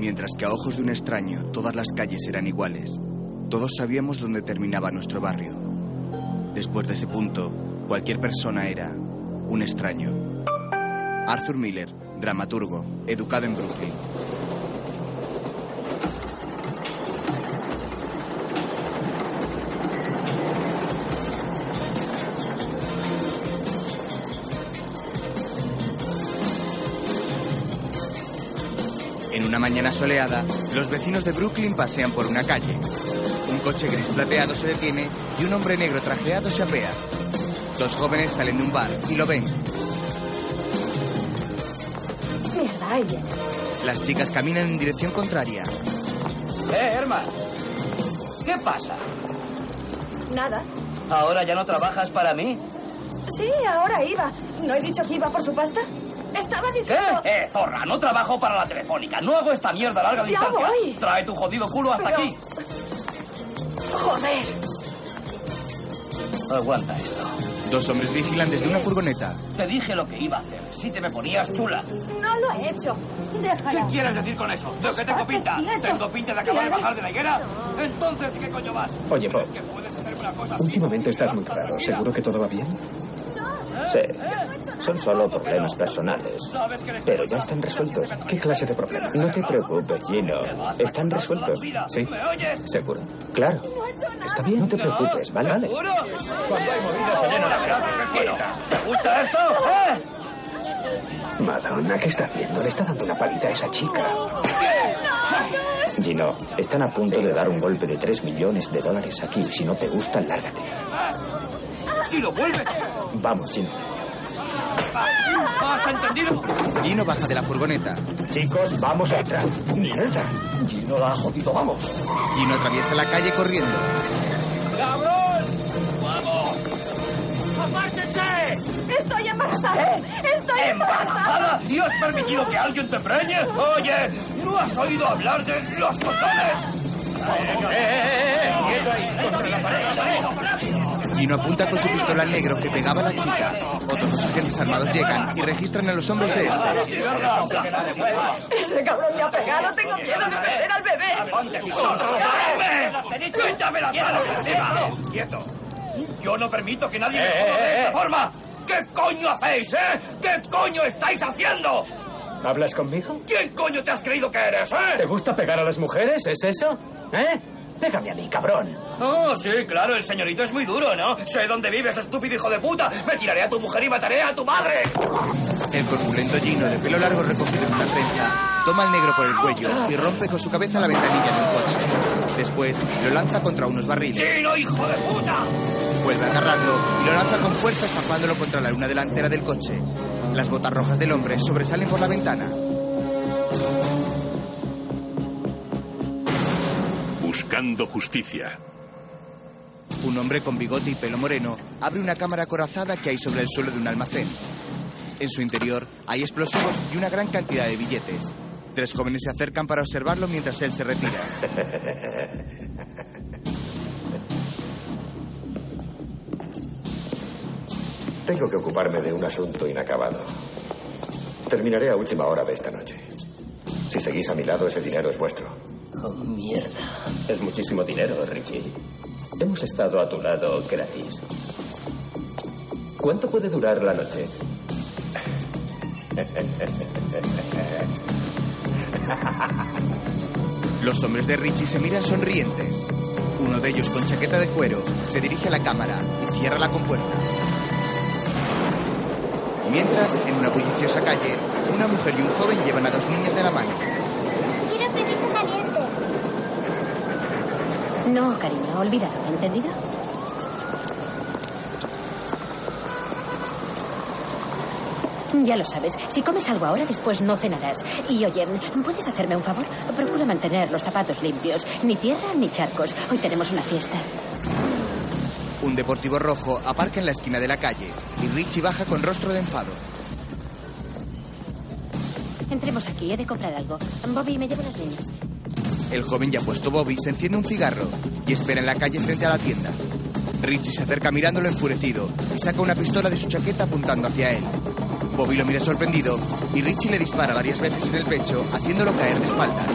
Mientras que a ojos de un extraño todas las calles eran iguales, todos sabíamos dónde terminaba nuestro barrio. Después de ese punto, cualquier persona era un extraño. Arthur Miller, dramaturgo, educado en Brooklyn. Mañana soleada, los vecinos de Brooklyn pasean por una calle. Un coche gris plateado se detiene y un hombre negro trajeado se apea. Dos jóvenes salen de un bar y lo ven. Las chicas caminan en dirección contraria. Eh, Herman. ¿Qué pasa? Nada. ¿Ahora ya no trabajas para mí? Sí, ahora iba. ¿No he dicho que iba por su pasta? Estaba ¿Qué? diciendo... Eh, zorra, no trabajo para la telefónica. No hago esta mierda a larga Ya distancia. voy. Trae tu jodido culo hasta Pero- aquí. Joder. Aguanta esto. Dos hombres vigilan desde una furgoneta. Te dije lo que iba a hacer. Si te me ponías chula. No lo he hecho. ¿Qué Déjala. quieres decir con eso? ¿De qué tengo pinta? ¿Tengo pinta de acabar de bajar de la higuera? Entonces, ¿qué coño vas? Oye, Bob, últimamente estás muy raro. ¿Seguro que todo va bien? Sí, son solo problemas personales. ¿Sabes que eres Pero ya están resueltos. ¿Qué clase de problemas? No te preocupes, Gino. Están resueltos. Sí, seguro. Claro. Está bien, no te preocupes, ¿vale? Vale. ¿Seguro? Cuando hay movida se llena la. Bueno, ¿te gusta esto? ¿Eh? Madonna, ¿qué está haciendo? Le está dando una palita a esa chica. Gino, están a punto de dar un golpe de 3 millones de dólares aquí. Si no te gusta, lárgate. Si lo vuelves. Vamos, Gino. ¿Has entendido? Gino baja de la furgoneta. Chicos, vamos a entrar. ¡Mierda! Gino la ha jodido, vamos. Gino atraviesa la calle corriendo. ¡Cabrón! ¡Vamos! ¡Apártense! Estoy embarazada. Estoy embarazada. ¿Y has permitido que alguien te preñe? Oye, ¿no has oído hablar de los condones? ¡Eh, eh, eh! ¡Quieto ahí! ¡Contra la pared, la pared! Gino apunta con su pistola al negro que pegaba a la chica. Otros dos agentes armados llegan y registran a los hombres de este. Ese cabrón me ha pegado. Tengo miedo de perder al bebé. ¡Quítame! ¡Quítame las manos encima! ¡Quieto! Yo no permito que nadie me joda de esta forma. ¿Qué coño hacéis, eh? ¿Qué coño estáis haciendo? ¿Hablas conmigo? ¿Quién coño te has creído que eres, ¿Te eh? gusta pegar a las mujeres? ¿Es eso? ¿Eh? Pégame a mí, cabrón. Oh, sí, claro, el señorito es muy duro, ¿no? Sé dónde vives, estúpido hijo de puta. Me tiraré a tu mujer y mataré a tu madre. El corpulento Gino, de pelo largo recogido en una trenza, toma al negro por el cuello y rompe con su cabeza la ventanilla del coche. Después lo lanza contra unos barriles. ¡Chino, hijo de puta! Vuelve a agarrarlo y lo lanza con fuerza estampándolo contra la luna delantera del coche. Las botas rojas del hombre sobresalen por la ventana. Buscando justicia. Un hombre con bigote y pelo moreno abre una cámara acorazada que hay sobre el suelo de un almacén. En su interior hay explosivos y una gran cantidad de billetes. Tres jóvenes se acercan para observarlo mientras él se retira. Tengo que ocuparme de un asunto inacabado. Terminaré a última hora de esta noche. Si seguís a mi lado, ese dinero es vuestro. Oh, mierda. Es muchísimo dinero, Richie. Hemos estado a tu lado gratis. ¿Cuánto puede durar la noche? Los hombres de Richie se miran sonrientes. Uno de ellos con chaqueta de cuero se dirige a la cámara y cierra la compuerta. Mientras, en una bulliciosa calle, una mujer y un joven llevan a dos niñas de la mano. Quiero pedirte caliente. No, cariño, olvídalo, ¿entendido? Ya lo sabes, si comes algo ahora, después no cenarás. Y oye, ¿puedes hacerme un favor? Procura mantener los zapatos limpios. Ni tierra ni charcos. Hoy tenemos una fiesta. Un deportivo rojo aparca en la esquina de la calle y Richie baja con rostro de enfado. Entremos aquí, he de comprar algo. Bobby, me llevo las niñas. El joven ya puesto Bobby se enciende un cigarro y espera en la calle frente a la tienda. Richie se acerca mirándolo enfurecido y saca una pistola de su chaqueta apuntando hacia él. Bobby lo mira sorprendido y Richie le dispara varias veces en el pecho, haciéndolo caer de espaldas.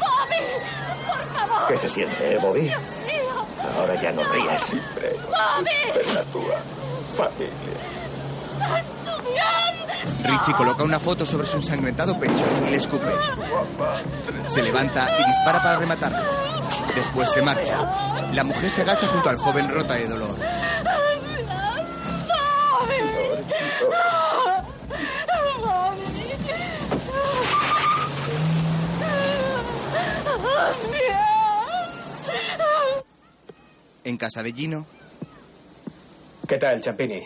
¡Bobby! ¡Por favor! ¿Qué se siente, eh, Bobby? ¡Dios mío! Ahora ya no ríes. ¡Bobby! Familia. Richie coloca una foto sobre su ensangrentado pecho y le escupe. Se levanta y dispara para rematarlo. Después se marcha. La mujer se agacha junto al joven rota de dolor. En casa de Gino, ¿Qué tal, Champini?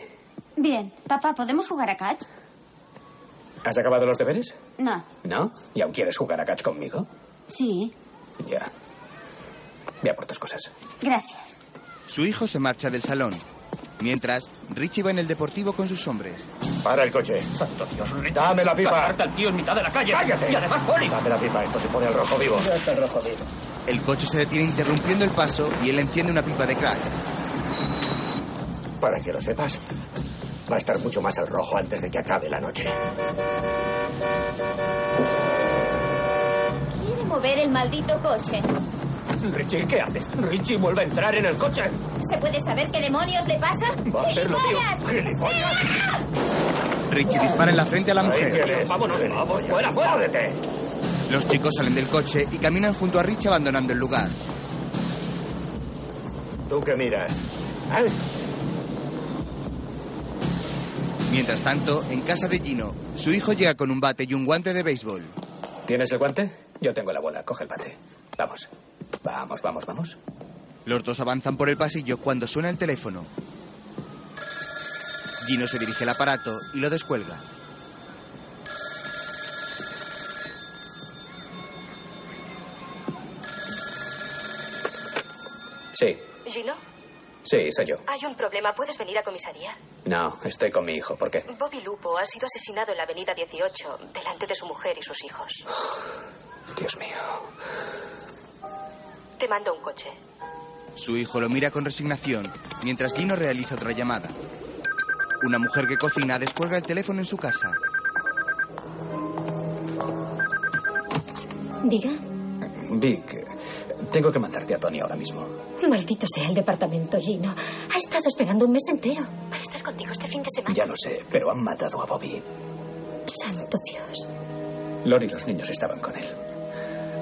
Bien. Papá, ¿podemos jugar a catch? ¿Has acabado los deberes? No. ¿No? ¿Y aún quieres jugar a catch conmigo? Sí. Ya. Ve a por tus cosas. Gracias. su hijo se marcha del salón. Mientras, Richie va en el deportivo con sus hombres. Para el coche. Santo Dios, Richie. Dame la pipa. Al tío en mitad de la calle. ¡Cállate! Y además, Poli. Dame la pipa, esto se pone al rojo vivo. Ya está el rojo vivo. El coche se detiene interrumpiendo el paso y él enciende una pipa de crack. Para que lo sepas, va a estar mucho más al rojo antes de que acabe la noche. Quiere mover el maldito coche. Richie, ¿qué haces? Richie, vuelve a entrar en el coche. ¿Se puede saber qué demonios le pasa? Va a hacerlo, tío. ¡Gilipollas! Richie dispara en la frente a la mujer. Vámonos, vamos, fuera, fuera. Los chicos salen del coche y caminan junto a Richie abandonando el lugar. ¿Tú qué miras? ¿Eh? Mientras tanto, en casa de Gino, su hijo llega con un bate y un guante de béisbol. ¿Tienes el guante? Yo tengo la bola. Coge el bate. Vamos. Vamos, vamos, vamos. Los dos avanzan por el pasillo cuando suena el teléfono. Gino se dirige al aparato y lo descuelga. Sí. Gino, Sí, soy yo. hay un problema. ¿Puedes venir a comisaría? No, estoy con mi hijo. ¿Por qué? Bobby Lupo ha sido asesinado en la avenida 18, delante de su mujer y sus hijos. Dios mío. Te mando un coche. Su hijo lo mira con resignación mientras Gino realiza otra llamada. Una mujer que cocina descuelga el teléfono en su casa. Diga. Vic, tengo que mandarte a Tony ahora mismo. Maldito sea el departamento, Gino. Ha estado esperando un mes entero. Para estar contigo este fin de semana. Ya lo sé, pero han matado a Bobby. Santo Dios. Lori y los niños estaban con él.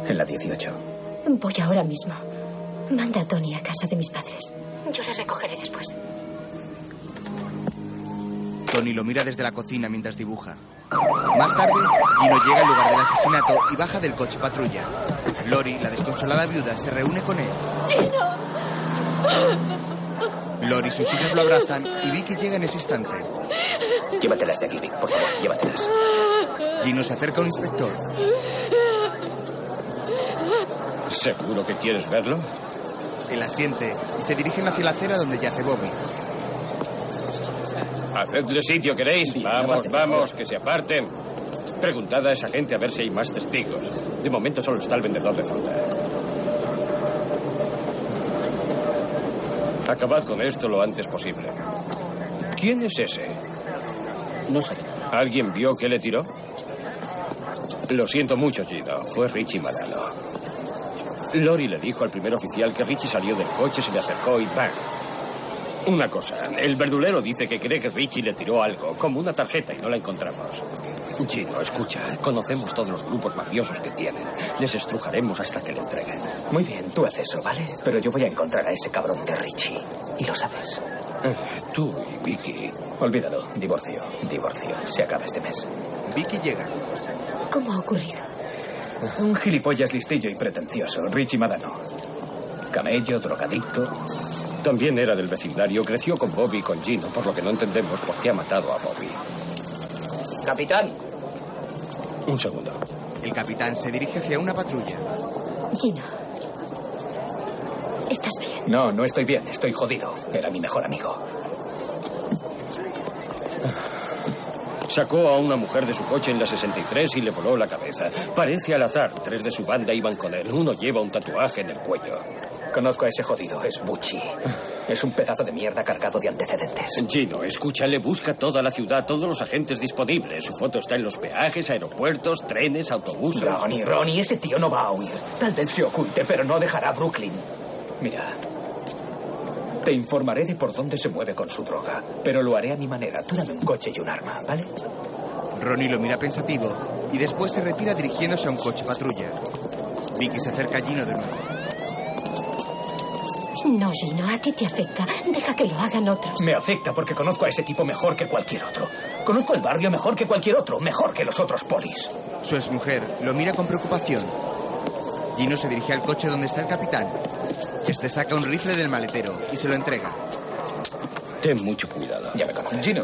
En la 18. Voy ahora mismo. Manda a Tony a casa de mis padres. Yo le recogeré después. Tony lo mira desde la cocina mientras dibuja. Más tarde, Gino llega al lugar del asesinato y baja del coche patrulla. Lori, la desconsolada viuda, se reúne con él. Lori y sus hijas lo abrazan y Vicky llega en ese instante. Llévatelas de aquí, Vic, por favor, llévatelas. Gino se acerca a un inspector. ¿Seguro que quieres verlo? Él asiente y se dirigen hacia la acera donde yace Bobby. Hacedle sitio, ¿queréis? Vamos, vamos, que se aparten. Preguntad a esa gente a ver si hay más testigos. De momento solo está el vendedor de fruta. Acabad con esto lo antes posible. ¿Quién es ese? No sé. ¿Alguien vio que le tiró? Lo siento mucho, Gino. Fue Richie Manalo. Lori le dijo al primer oficial que Richie salió del coche, se le acercó y ¡bang! Una cosa, el verdulero dice que cree que Richie le tiró algo, como una tarjeta, y no la encontramos. Gino, escucha, conocemos todos los grupos mafiosos que tienen. Les estrujaremos hasta que le entreguen. Muy bien, tú haz eso, ¿vale? Pero yo voy a encontrar a ese cabrón de Richie. Y lo sabes. Eh, tú y Vicky. Olvídalo. Divorcio. Divorcio. Se acaba este mes. Vicky llega. ¿Cómo ha ocurrido? Un gilipollas listillo y pretencioso. Richie Madano. Camello, drogadicto. También era del vecindario, creció con Bobby y con Gino, por lo que no entendemos por qué ha matado a Bobby. Capitán. Un segundo. El capitán se dirige hacia una patrulla. Gino. ¿Estás bien? No, no estoy bien. Estoy jodido. Era mi mejor amigo. Sacó a una mujer de su coche en la 63 y le voló la cabeza. Parece al azar. Tres de su banda iban con él. Uno lleva un tatuaje en el cuello. Conozco a ese jodido. Es Bucci. Es un pedazo de mierda cargado de antecedentes. Gino, escúchale, busca toda la ciudad, todos los agentes disponibles. Su foto está en los peajes, aeropuertos, trenes, autobuses. Ronnie, Ronnie, ese tío no va a huir. Tal vez se oculte, pero no dejará Brooklyn. Mira, te informaré de por dónde se mueve con su droga, pero lo haré a mi manera. Tú dame un coche y un arma, ¿vale? Ronnie lo mira pensativo y después se retira dirigiéndose a un coche patrulla. Vicky se acerca a Gino de nuevo. No, Gino, a ti te afecta. Deja que lo hagan otros. Me afecta porque conozco a ese tipo mejor que cualquier otro. Conozco el barrio mejor que cualquier otro, mejor que los otros polis. Su exmujer lo mira con preocupación. Gino se dirige al coche donde está el capitán. Este saca un rifle del maletero y se lo entrega. Ten mucho cuidado. Ya me conoces. Gino,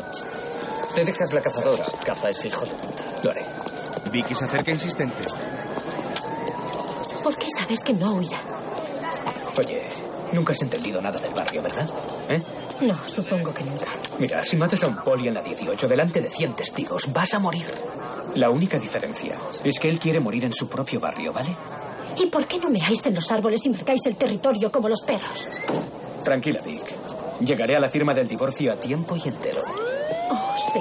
te dejas la cazadora. Caza ese hijo de puta. Lo haré. Vicky se acerca insistente. ¿Por qué sabes que no huirá? Oye, nunca has entendido nada del barrio, ¿verdad? ¿Eh? No, supongo que nunca. Mira, si matas a un poli en la 18 delante de 100 testigos, vas a morir. La única diferencia es que él quiere morir en su propio barrio, ¿vale? ¿Y por qué no meáis en los árboles y marcáis el territorio como los perros? Tranquila, Vic. Llegaré a la firma del divorcio a tiempo y entero. Oh, sí.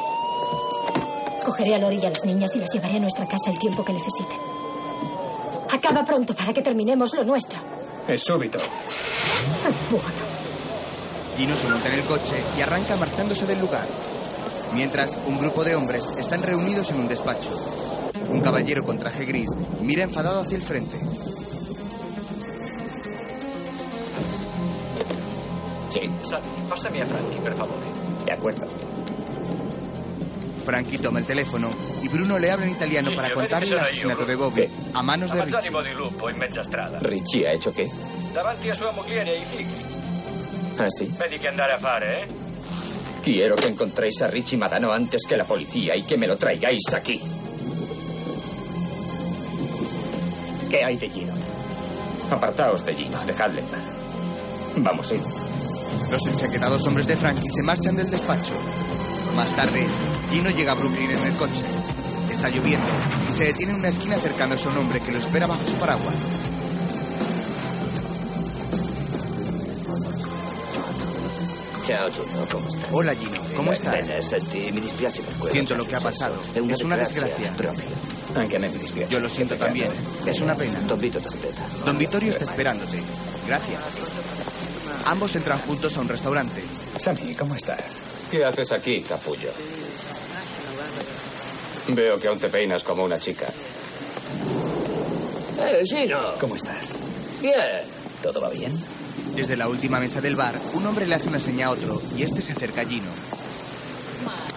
Cogeré a Lori y a las niñas y las llevaré a nuestra casa el tiempo que necesiten. Acaba pronto para que terminemos lo nuestro. Es súbito. Bueno, Gino se monta en el coche y arranca marchándose del lugar. Mientras, un grupo de hombres están reunidos en un despacho. Un caballero con traje gris mira enfadado hacia el frente. Sí. Pásame a Frankie, por favor. De acuerdo. Frankie toma el teléfono y Bruno le habla en italiano para contarle el asesinato de Bobby a manos de Richie. Richie ha hecho qué? Davanti a sua moglie e ai figli. Ah, sì? Vedi che andare a fare, eh? Quiero que encontréis a Richie Madano antes que la policía y que me lo traigáis aquí. ¿Qué hay de Gino? Apartaos de Gino, dejadle en paz. Vamos, sí. Los enchaquetados hombres de Frankie se marchan del despacho. Más tarde, Gino llega a Brooklyn en el coche. Está lloviendo y se detiene en una esquina acercándose a un hombre que lo espera bajo su paraguas. Ciao Gino? Hola Gino, ¿cómo estás? Bene, senti, mi dispiace per quello Siento lo que ha pasado. È una Es una desgracia. proprio. Anche a me mi dispiace. Yo lo siento también. Es una pena. Don Vito ti aspetta. Don Vittorio está esperándote. Gracias. Ambos entran juntos a un restaurante. Sammy, ¿cómo estás? ¿Qué haces aquí, capullo? Veo que aún te peinas como una chica. Eh, Gino, ¿Cómo estás? bien. ¿Todo va bien? Desde la última mesa del bar, un hombre le hace una seña a otro y este se acerca a Gino.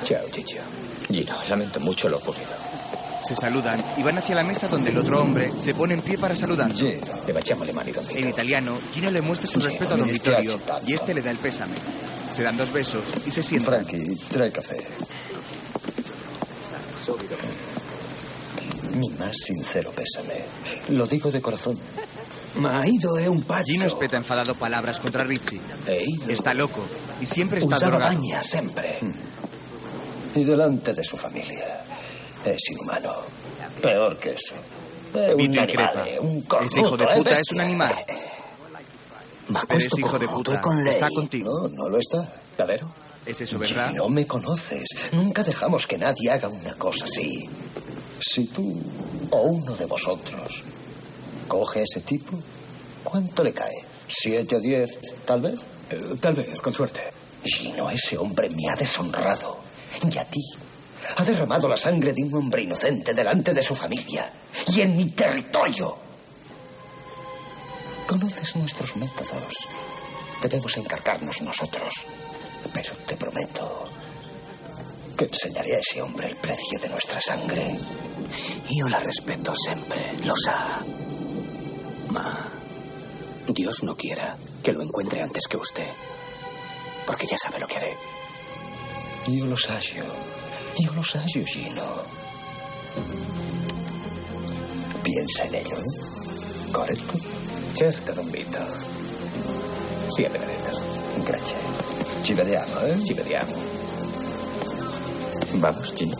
Ciao, Gigio. Gino, lamento mucho lo ocurrido. Se saludan y van hacia la mesa donde el otro hombre se pone en pie para saludarlo. Le baciamo le mani, Don Vito. En italiano, Gino le muestra su respeto a don Vittorio y este le da el pésame. Se dan dos besos y se sientan. Frankie, trae café. Mi más sincero pésame. Lo digo de corazón. Ma Ido è un pazzo. Gino espeta enfadado palabras contra Richie. Ido Está loco y siempre está usava drogado. bagna sempre. Y delante de su familia. Es inhumano. Peor que eso. Es un Vito animal, increpa. un Ese hijo de cornuto, puta ¿eh, es un bestia? animal. Pero questo ese hijo de puta con está contigo. No, no lo está. ¿Davvero? ¿Es eso verdad? No me conoces. Nunca dejamos que nadie haga una cosa así. Si tú o uno de vosotros coge a ese tipo, ¿cuánto le cae? ¿Siete o diez, tal vez? Eh, tal vez, con suerte. Gino, ese hombre me ha deshonrado. Y a ti. Ha derramado la sangre de un hombre inocente delante de su familia. Y en mi territorio. Conoces nuestros métodos. Debemos encargarnos nosotros. Pero te prometo que enseñaré a ese hombre el precio de nuestra sangre. Io la respeto sempre, lo sa. Dios no quiera que lo encuentre antes que usted. Porque ya sabe lo que haré. Io lo saggio. Io lo saggio, Gino. Piensa en ello, ¿eh? ¿Correcto? Certo, Don Vito. Sia benedetto. Grazie. Ci vediamo, eh? Ci vediamo. Vamos, Gino.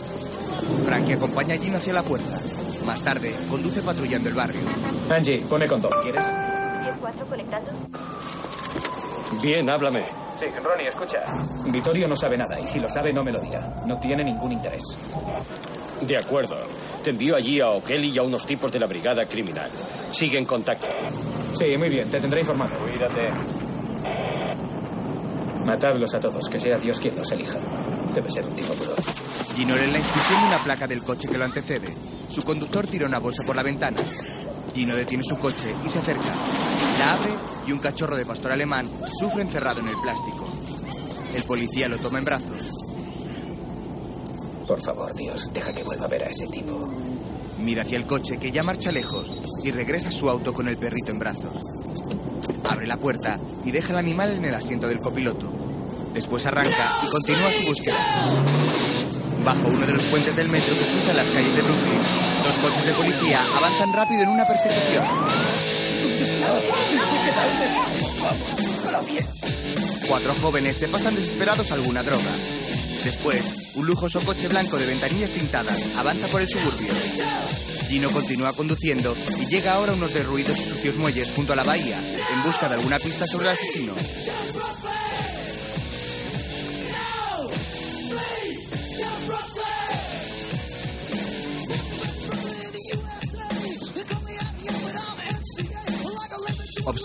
Frankie acompaña a Gino hacia la puerta. Más tarde, conduce patrullando el barrio. Angie, pone con dos, ¿quieres? 10-4 conectando. Bien, háblame. Sí, Ronnie, escucha. Vittorio no sabe nada y si lo sabe no me lo dirá. No tiene ningún interés. De acuerdo. Te envío allí a O'Kelly y a unos tipos de la brigada criminal. Sigue en contacto. Sí, muy bien, te tendré informado. Cuídate. Matadlos a todos, que sea Dios quien los elija. Debe ser un tipo duro. Gino lee la inscripción de una placa del coche que lo antecede. Su conductor tira una bolsa por la ventana. Gino detiene su coche y se acerca. La abre y un cachorro de pastor alemán sufre encerrado en el plástico. El policía lo toma en brazos. Por favor, Dios, deja que vuelva a ver a ese tipo. Mira hacia el coche que ya marcha lejos y regresa a su auto con el perrito en brazos. Abre la puerta y deja el animal en el asiento del copiloto. Después arranca y continúa su búsqueda. Bajo uno de los puentes del metro que cruza las calles de Brooklyn, dos coches de policía avanzan rápido en una persecución. Cuatro jóvenes se pasan desesperados a alguna droga. Después, un lujoso coche blanco de ventanillas tintadas avanza por el suburbio. Gino continúa conduciendo y llega ahora a unos derruidos y sucios muelles junto a la bahía, en busca de alguna pista sobre el asesino.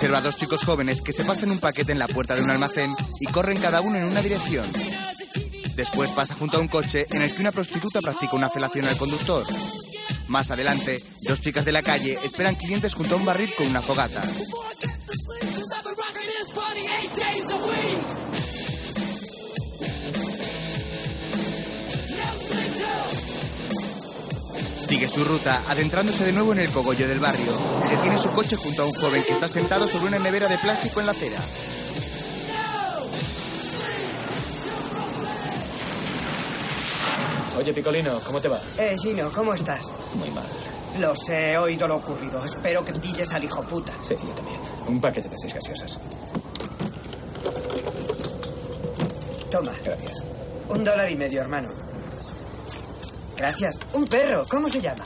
Observa dos chicos jóvenes que se pasan un paquete en la puerta de un almacén y corren cada uno en una dirección. Después pasa junto a un coche en el que una prostituta practica una felación al conductor. Más adelante, dos chicas de la calle esperan clientes junto a un barril con una fogata. Sigue su ruta, adentrándose de nuevo en el cogollo del barrio. Detiene su coche junto a un joven que está sentado sobre una nevera de plástico en la acera. Oye, Picolino, ¿cómo te va? Eh, Gino, ¿cómo estás? Muy mal. Lo sé, he oído lo ocurrido. Espero que pilles al hijo puta. Sí, yo también. Un paquete de seis gaseosas. Toma. Gracias. Un dólar y medio, hermano. Gracias. Un perro, ¿cómo se llama?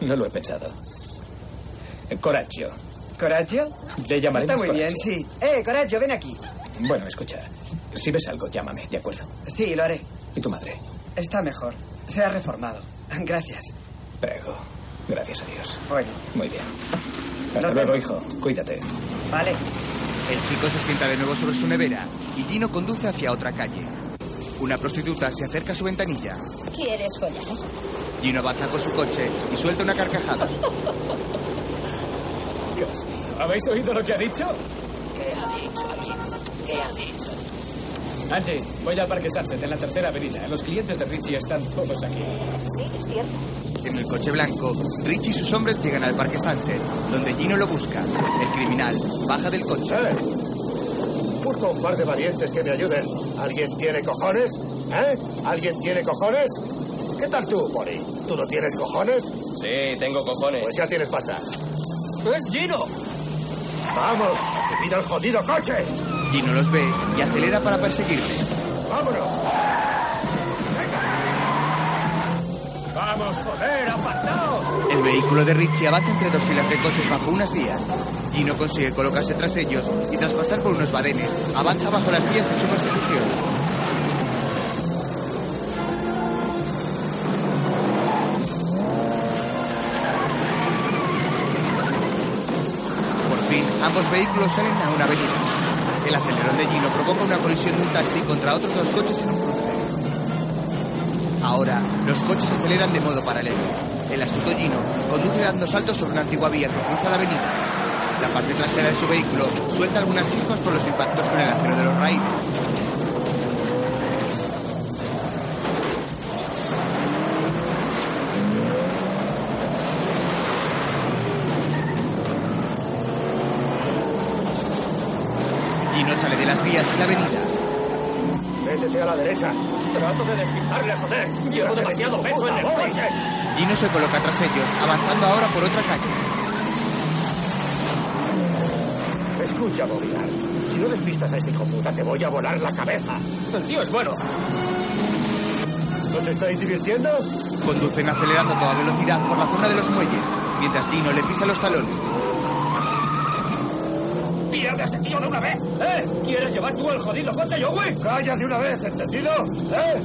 No lo he pensado. Coraggio. ¿Coraggio? Le llamaremos Está muy bien, sí. Eh, Coraggio, ven aquí. Bueno, escucha. Si ves algo, llámame, ¿de acuerdo? Sí, lo haré. ¿Y tu madre? Está mejor. Se ha reformado. Gracias. Prego. Gracias a Dios. Bueno, Muy bien. Hasta Nos luego, vemos. hijo. Cuídate. vale. El chico se sienta de nuevo sobre su nevera y Gino conduce hacia otra calle. Una prostituta se acerca a su ventanilla. ¿Quieres follar? Gino avanza con su coche y suelta una carcajada. Dios mío. ¿Habéis oído lo que ha dicho? ¿Qué ha dicho, amigo? ¿Qué ha dicho? Angie, voy al Parque Sunset, en la tercera avenida. Los clientes de Richie están todos aquí. Sí, es cierto. En el coche blanco, Richie y sus hombres llegan al parque Sunset, donde Gino lo busca. El criminal baja del coche. Busco un par de valientes que me ayuden. ¿Alguien tiene cojones? ¿Eh? ¿Alguien tiene cojones? ¿Qué tal tú, Poli? ¿Tú no tienes cojones? Sí, tengo cojones. Pues ya tienes pasta. ¡Es Gino! ¡Vamos! ¡Que pida el jodido coche! Gino los ve y acelera para perseguirles. ¡Vámonos! ¡Vamos, joder, apartaos! El vehículo de Richie avanza entre dos filas de coches bajo unas vías. Gino consigue colocarse tras ellos y tras pasar por unos badenes, avanza bajo las vías en su persecución. Por fin, ambos vehículos salen a una avenida. El acelerón de Gino provoca una colisión de un taxi contra otros dos coches en un cruce. Ahora, los coches aceleran de modo paralelo. El astuto Gino conduce dando saltos sobre una antigua vía que cruza la avenida. La parte trasera de su vehículo suelta algunas chispas por los impactos con el acero de los raíles. Gino sale de las vías y la avenida. Métete a la derecha. Trato de despistarle, joder. Llevo demasiado peso en el coche. Gino se coloca tras ellos, avanzando ahora por otra calle. Escucha, Bobby Arms. Si no despistas a ese hijo puta, te voy a volar la cabeza. El tío es bueno. ¿Os estáis divirtiendo? Conducen acelerando a toda velocidad por la zona de los muelles, mientras Gino le pisa los talones. ¡Pierde a ese tío de una vez! ¿Eh? ¿Quieres llevar tú el jodido coche, Joey? ¡Calla de una vez, entendido! ¿Eh?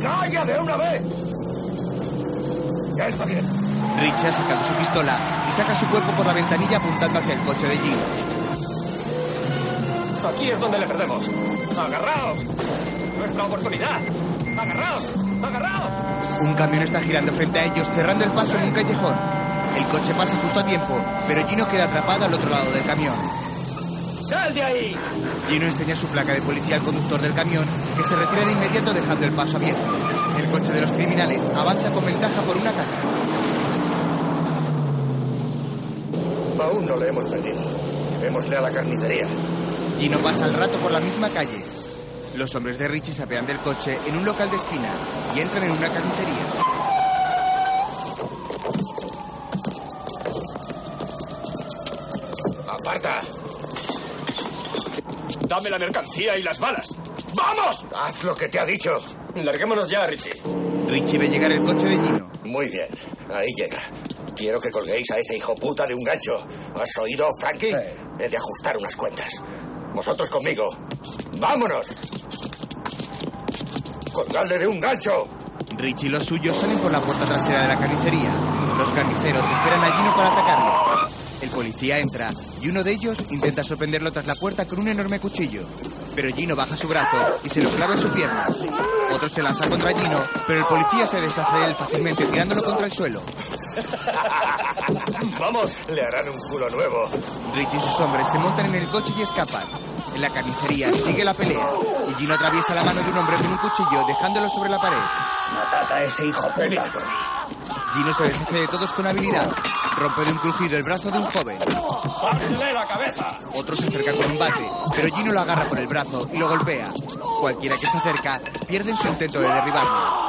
¡Calla de una vez! Ya está bien. Richie ha sacado su pistola y saca su cuerpo por la ventanilla apuntando hacia el coche de Gino. Aquí es donde le perdemos. ¡Agarraos! ¡Nuestra oportunidad! ¡Agarraos! ¡Agarraos! Un camión está girando frente a ellos, cerrando el paso en un callejón. El coche pasa justo a tiempo, pero Gino queda atrapado al otro lado del camión. ¡Sal de ahí! Gino enseña su placa de policía al conductor del camión, que se retira de inmediato dejando el paso abierto. El coche de los criminales avanza con ventaja por una caja. Aún no le hemos perdido. Llevémosle a la carnicería. Gino pasa al rato por la misma calle. Los hombres de Richie se apean del coche en un local de esquina y entran en una carnicería. ¡Aparta! Dame la mercancía y las balas. ¡Vamos! Haz lo que te ha dicho. Larguémonos ya, Richie. Richie ve llegar el coche de Gino. Muy bien. Ahí llega. Quiero que colguéis a ese hijo puta de un gancho. ¿Has oído, Frankie? He de ajustar unas cuentas. Vosotros conmigo. ¡Vámonos! ¡Colgadle de un gancho! Richie y los suyos salen por la puerta trasera de la carnicería. Los carniceros esperan a Gino para atacarlo. El policía entra y uno de ellos intenta sorprenderlo tras la puerta con un enorme cuchillo. Pero Gino baja su brazo y se lo clava en su pierna. Otro se lanza contra Gino, pero el policía se deshace de él fácilmente tirándolo contra el suelo. ¡Vamos! Le harán un culo nuevo. Richie y sus hombres se montan en el coche y escapan. En la carnicería sigue la pelea y Gino atraviesa la mano de un hombre con un cuchillo dejándolo sobre la pared. Matad a ese hijo puta. Gino se deshace de todos con habilidad. Rompe de un crujido el brazo de un joven. ¡Pársele la cabeza! Otro se acerca con un bate, pero Gino lo agarra por el brazo y lo golpea. Cualquiera que se acerca pierde en su intento de derribarlo.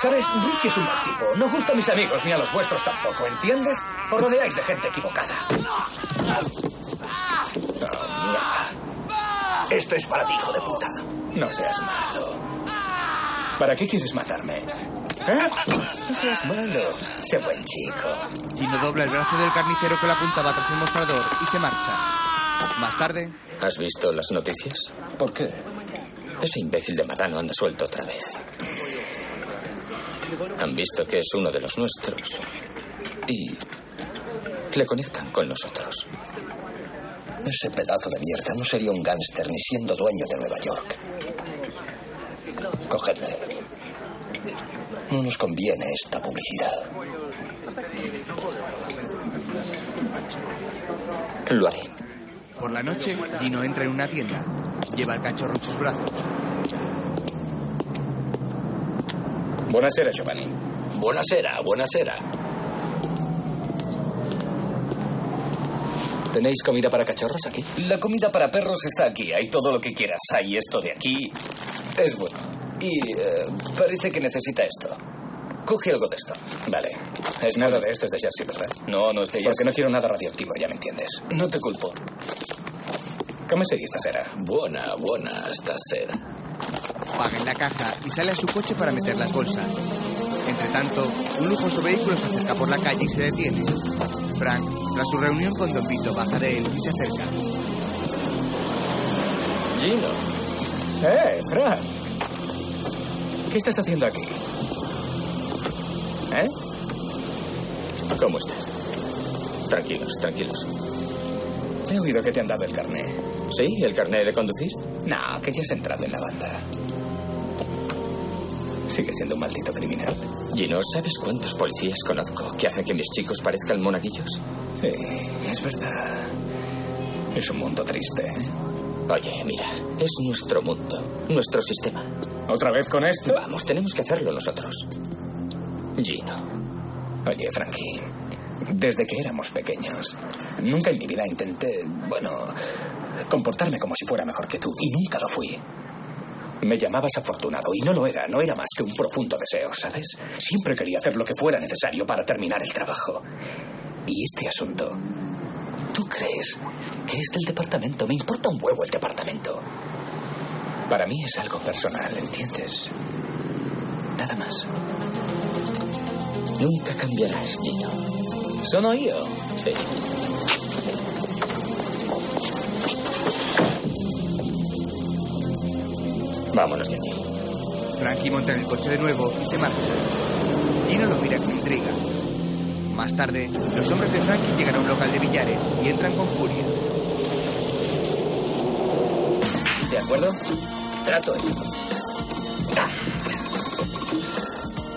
¿Sabes? Richie es un mal tipo. No gusta a mis amigos ni a los vuestros tampoco, ¿entiendes? Os rodeáis de gente equivocada. Oh. Esto es para ti, hijo de puta. No seas malo. ¿Para qué quieres matarme? ¿Eh? No seas malo. Sé buen chico. Gino dobla el brazo del carnicero que lo apuntaba tras el mostrador y se marcha. Más tarde, ¿Has visto las noticias? ¿Por qué? Ese imbécil de Madano anda suelto otra vez. Han visto que es uno de los nuestros. Y le conectan con nosotros. Ese pedazo de mierda no sería un gángster ni siendo dueño de Nueva York. Cogedle. No nos conviene esta publicidad. Lo haré. Por la noche, Gino entra en una tienda. Lleva el cachorro en sus brazos. Buonasera, Giovanni. Buenasera, buenasera. ¿Tenéis comida para cachorros aquí? La comida para perros está aquí. Hay todo lo que quieras. Hay esto de aquí. Es bueno. Y eh, parece que necesita esto. Coge algo de esto. Vale. Es nada de este es de Jersey, ¿verdad? No, no es de Porque Jersey. no quiero nada radioactivo, ya me entiendes. No te culpo. ¿Cómo sería esta cera? Buena, buena esta cera. Paga en la caja y sale a su coche para meter las bolsas. Entre tanto, un lujoso vehículo se acerca por la calle y se detiene. Frank, tras su reunión con Don Vito, baja de él y se acerca. Gino. ¡Eh, Frank! ¿Qué estás haciendo aquí? ¿Eh? ¿Cómo estás? Tranquilos, tranquilos. He oído que te han dado el carné. ¿Sí? ¿El carnet de conducir? No, que ya has entrado en la banda. Sigue siendo un maldito criminal. Gino, ¿sabes cuántos policías conozco que hacen que mis chicos parezcan monaguillos? Sí, es verdad. Es un mundo triste, ¿eh? Oye, mira, es nuestro mundo, nuestro sistema. ¿Otra vez con esto? Vamos, tenemos que hacerlo nosotros. Gino. Oye, Frankie, desde que éramos pequeños, nunca en mi vida intenté, bueno, comportarme como si fuera mejor que tú. Y nunca lo fui. Me llamabas afortunado y no lo era, no era más que un profundo deseo, ¿sabes? Siempre quería hacer lo que fuera necesario para terminar el trabajo. Y este asunto, ¿tú crees que es del departamento? Me importa un huevo el departamento. Para mí es algo personal, ¿entiendes? nada más. Nunca cambiarás, Gino. Sono yo. Sí. Vámonos de aquí. Frankie monta en el coche de nuevo y se marcha. Gino lo mira con intriga. Más tarde, los hombres de Frankie llegan a un local de billares y entran con furia. ¿De acuerdo? Trato hecho.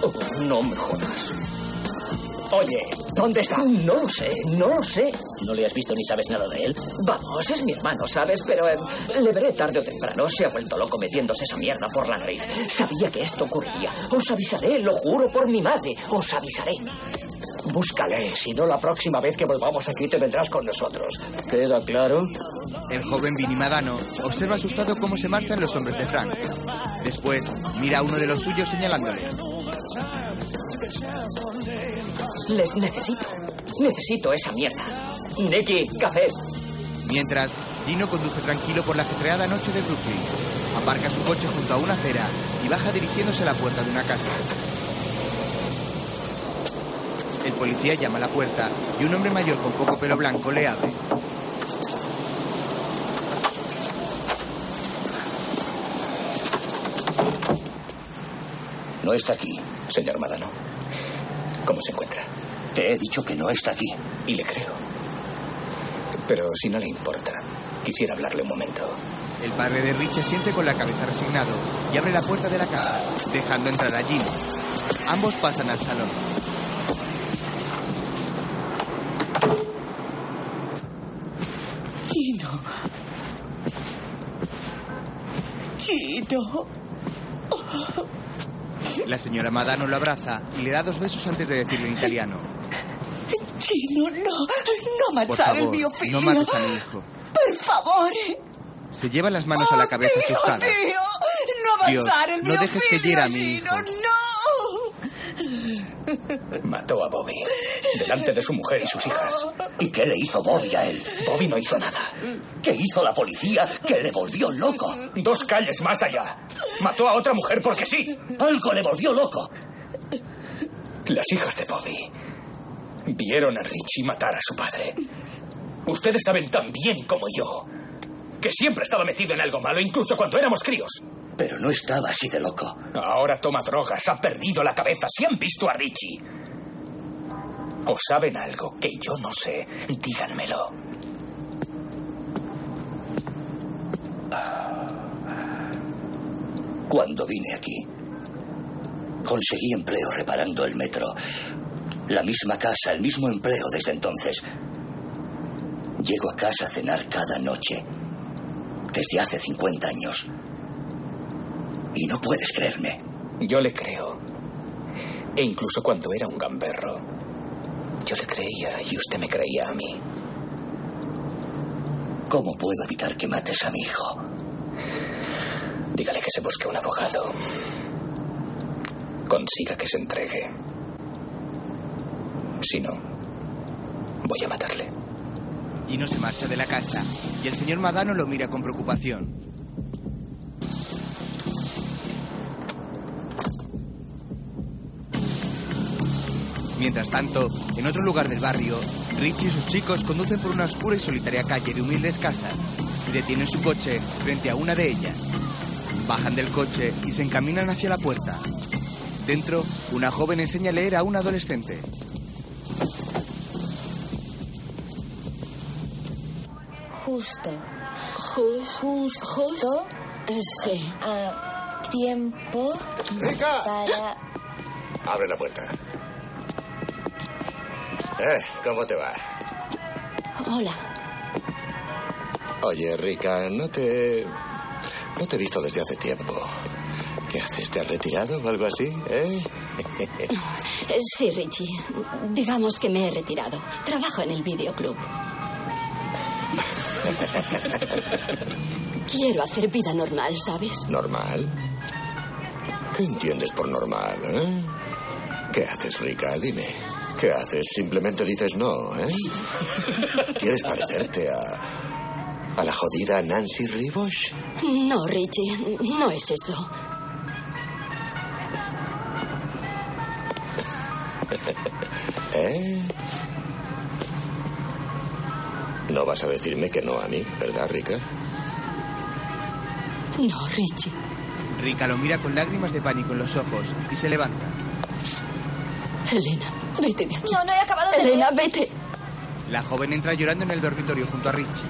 Oh, no me jodas. Oye, ¿dónde está? No lo sé, no lo sé. ¿No le has visto ni sabes nada de él? Vamos, es mi hermano, ¿sabes? Pero eh, le veré tarde o temprano. Se ha vuelto loco metiéndose esa mierda por la nariz. Sabía que esto ocurriría. Os avisaré, lo juro por mi madre. Os avisaré. Búscale, si no la próxima vez que volvamos aquí te vendrás con nosotros. ¿Queda claro? El joven Vinny Madano observa asustado cómo se marchan los hombres de Frank. Después, mira a uno de los suyos señalándole. Les necesito. Necesito esa mierda. Nicky, café. Mientras, Gino conduce tranquilo por la ajetreada noche de Brooklyn. Aparca su coche junto a una acera y baja dirigiéndose a la puerta de una casa. El policía llama a la puerta y un hombre mayor con poco pelo blanco le abre. No está aquí. Señor Madano, ¿cómo se encuentra? Te he dicho que no está aquí. Y le creo. Pero si no le importa, quisiera hablarle un momento. El padre de Rich se siente con la cabeza resignado y abre la puerta de la casa, dejando entrar a Gino. Ambos pasan al salón. Gino. Gino. La señora Madano lo abraza y le da dos besos antes de decirle en italiano. Gino, no. No Por matar el favor, no mates a mi hijo. Per favore. Se lleva las manos a la cabeza Dio, asustada. Dio, no Dios, el no mio dejes que hiera a mi hijo. no. Mató a Bobby. Delante de su mujer y sus hijas. ¿Y qué le hizo Bobby a él? Bobby no hizo nada. ¿Qué hizo la policía que le volvió loco? Dos calles más allá. Mató a otra mujer porque sí. Algo le volvió loco. Las hijas de Bobby vieron a Richie matar a su padre. Ustedes saben tan bien como yo que siempre estaba metido en algo malo, incluso cuando éramos críos. Pero no estaba así de loco. Ahora toma drogas, ha perdido la cabeza. Si han visto a Richie. O saben algo que yo no sé, díganmelo. Cuando vine aquí, conseguí empleo reparando el metro. La misma casa, el mismo empleo desde entonces. Llego a casa a cenar cada noche, desde hace 50 años. Y no puedes creerme. Yo le creo. E incluso cuando era un gamberro, yo le creía y usted me creía a mí. ¿Cómo puedo evitar que mates a mi hijo? Dígale que se busque un abogado. Consiga que se entregue. Si no, voy a matarle. Gino se marcha de la casa y el señor Madano lo mira con preocupación. Mientras tanto, en otro lugar del barrio, Richie y sus chicos conducen por una oscura y solitaria calle de humildes casas y detienen su coche frente a una de ellas. Bajan del coche y se encaminan hacia la puerta. Dentro, una joven enseña a leer a un adolescente. Justo. justo. Justo. Sí. A tiempo ¡Rica! para... Abre la puerta. Eh, ¿cómo te va? Hola. Oye, Rica, no te... No te he visto desde hace tiempo. ¿Qué haces? ¿Te has retirado o algo así? ¿Eh? Eh, Sí, Richie. Digamos que me he retirado. Trabajo en el videoclub. Quiero hacer vida normal, ¿sabes? ¿Normal? ¿Qué entiendes por normal, eh? ¿Qué haces, Rica? Dime. ¿Qué haces? Simplemente dices no, ¿eh? ¿Quieres parecerte a... a la jodida Nancy Ribosh? No, Richie. No es eso. ¿Eh? No vas a decirme que no a mí, ¿verdad, Rica? No, Richie. Rika lo mira con lágrimas de pánico en los ojos y se levanta. Elena, vete de aquí. No, no he acabado de Elena, leer. vete. La joven entra llorando en el dormitorio junto a Richie.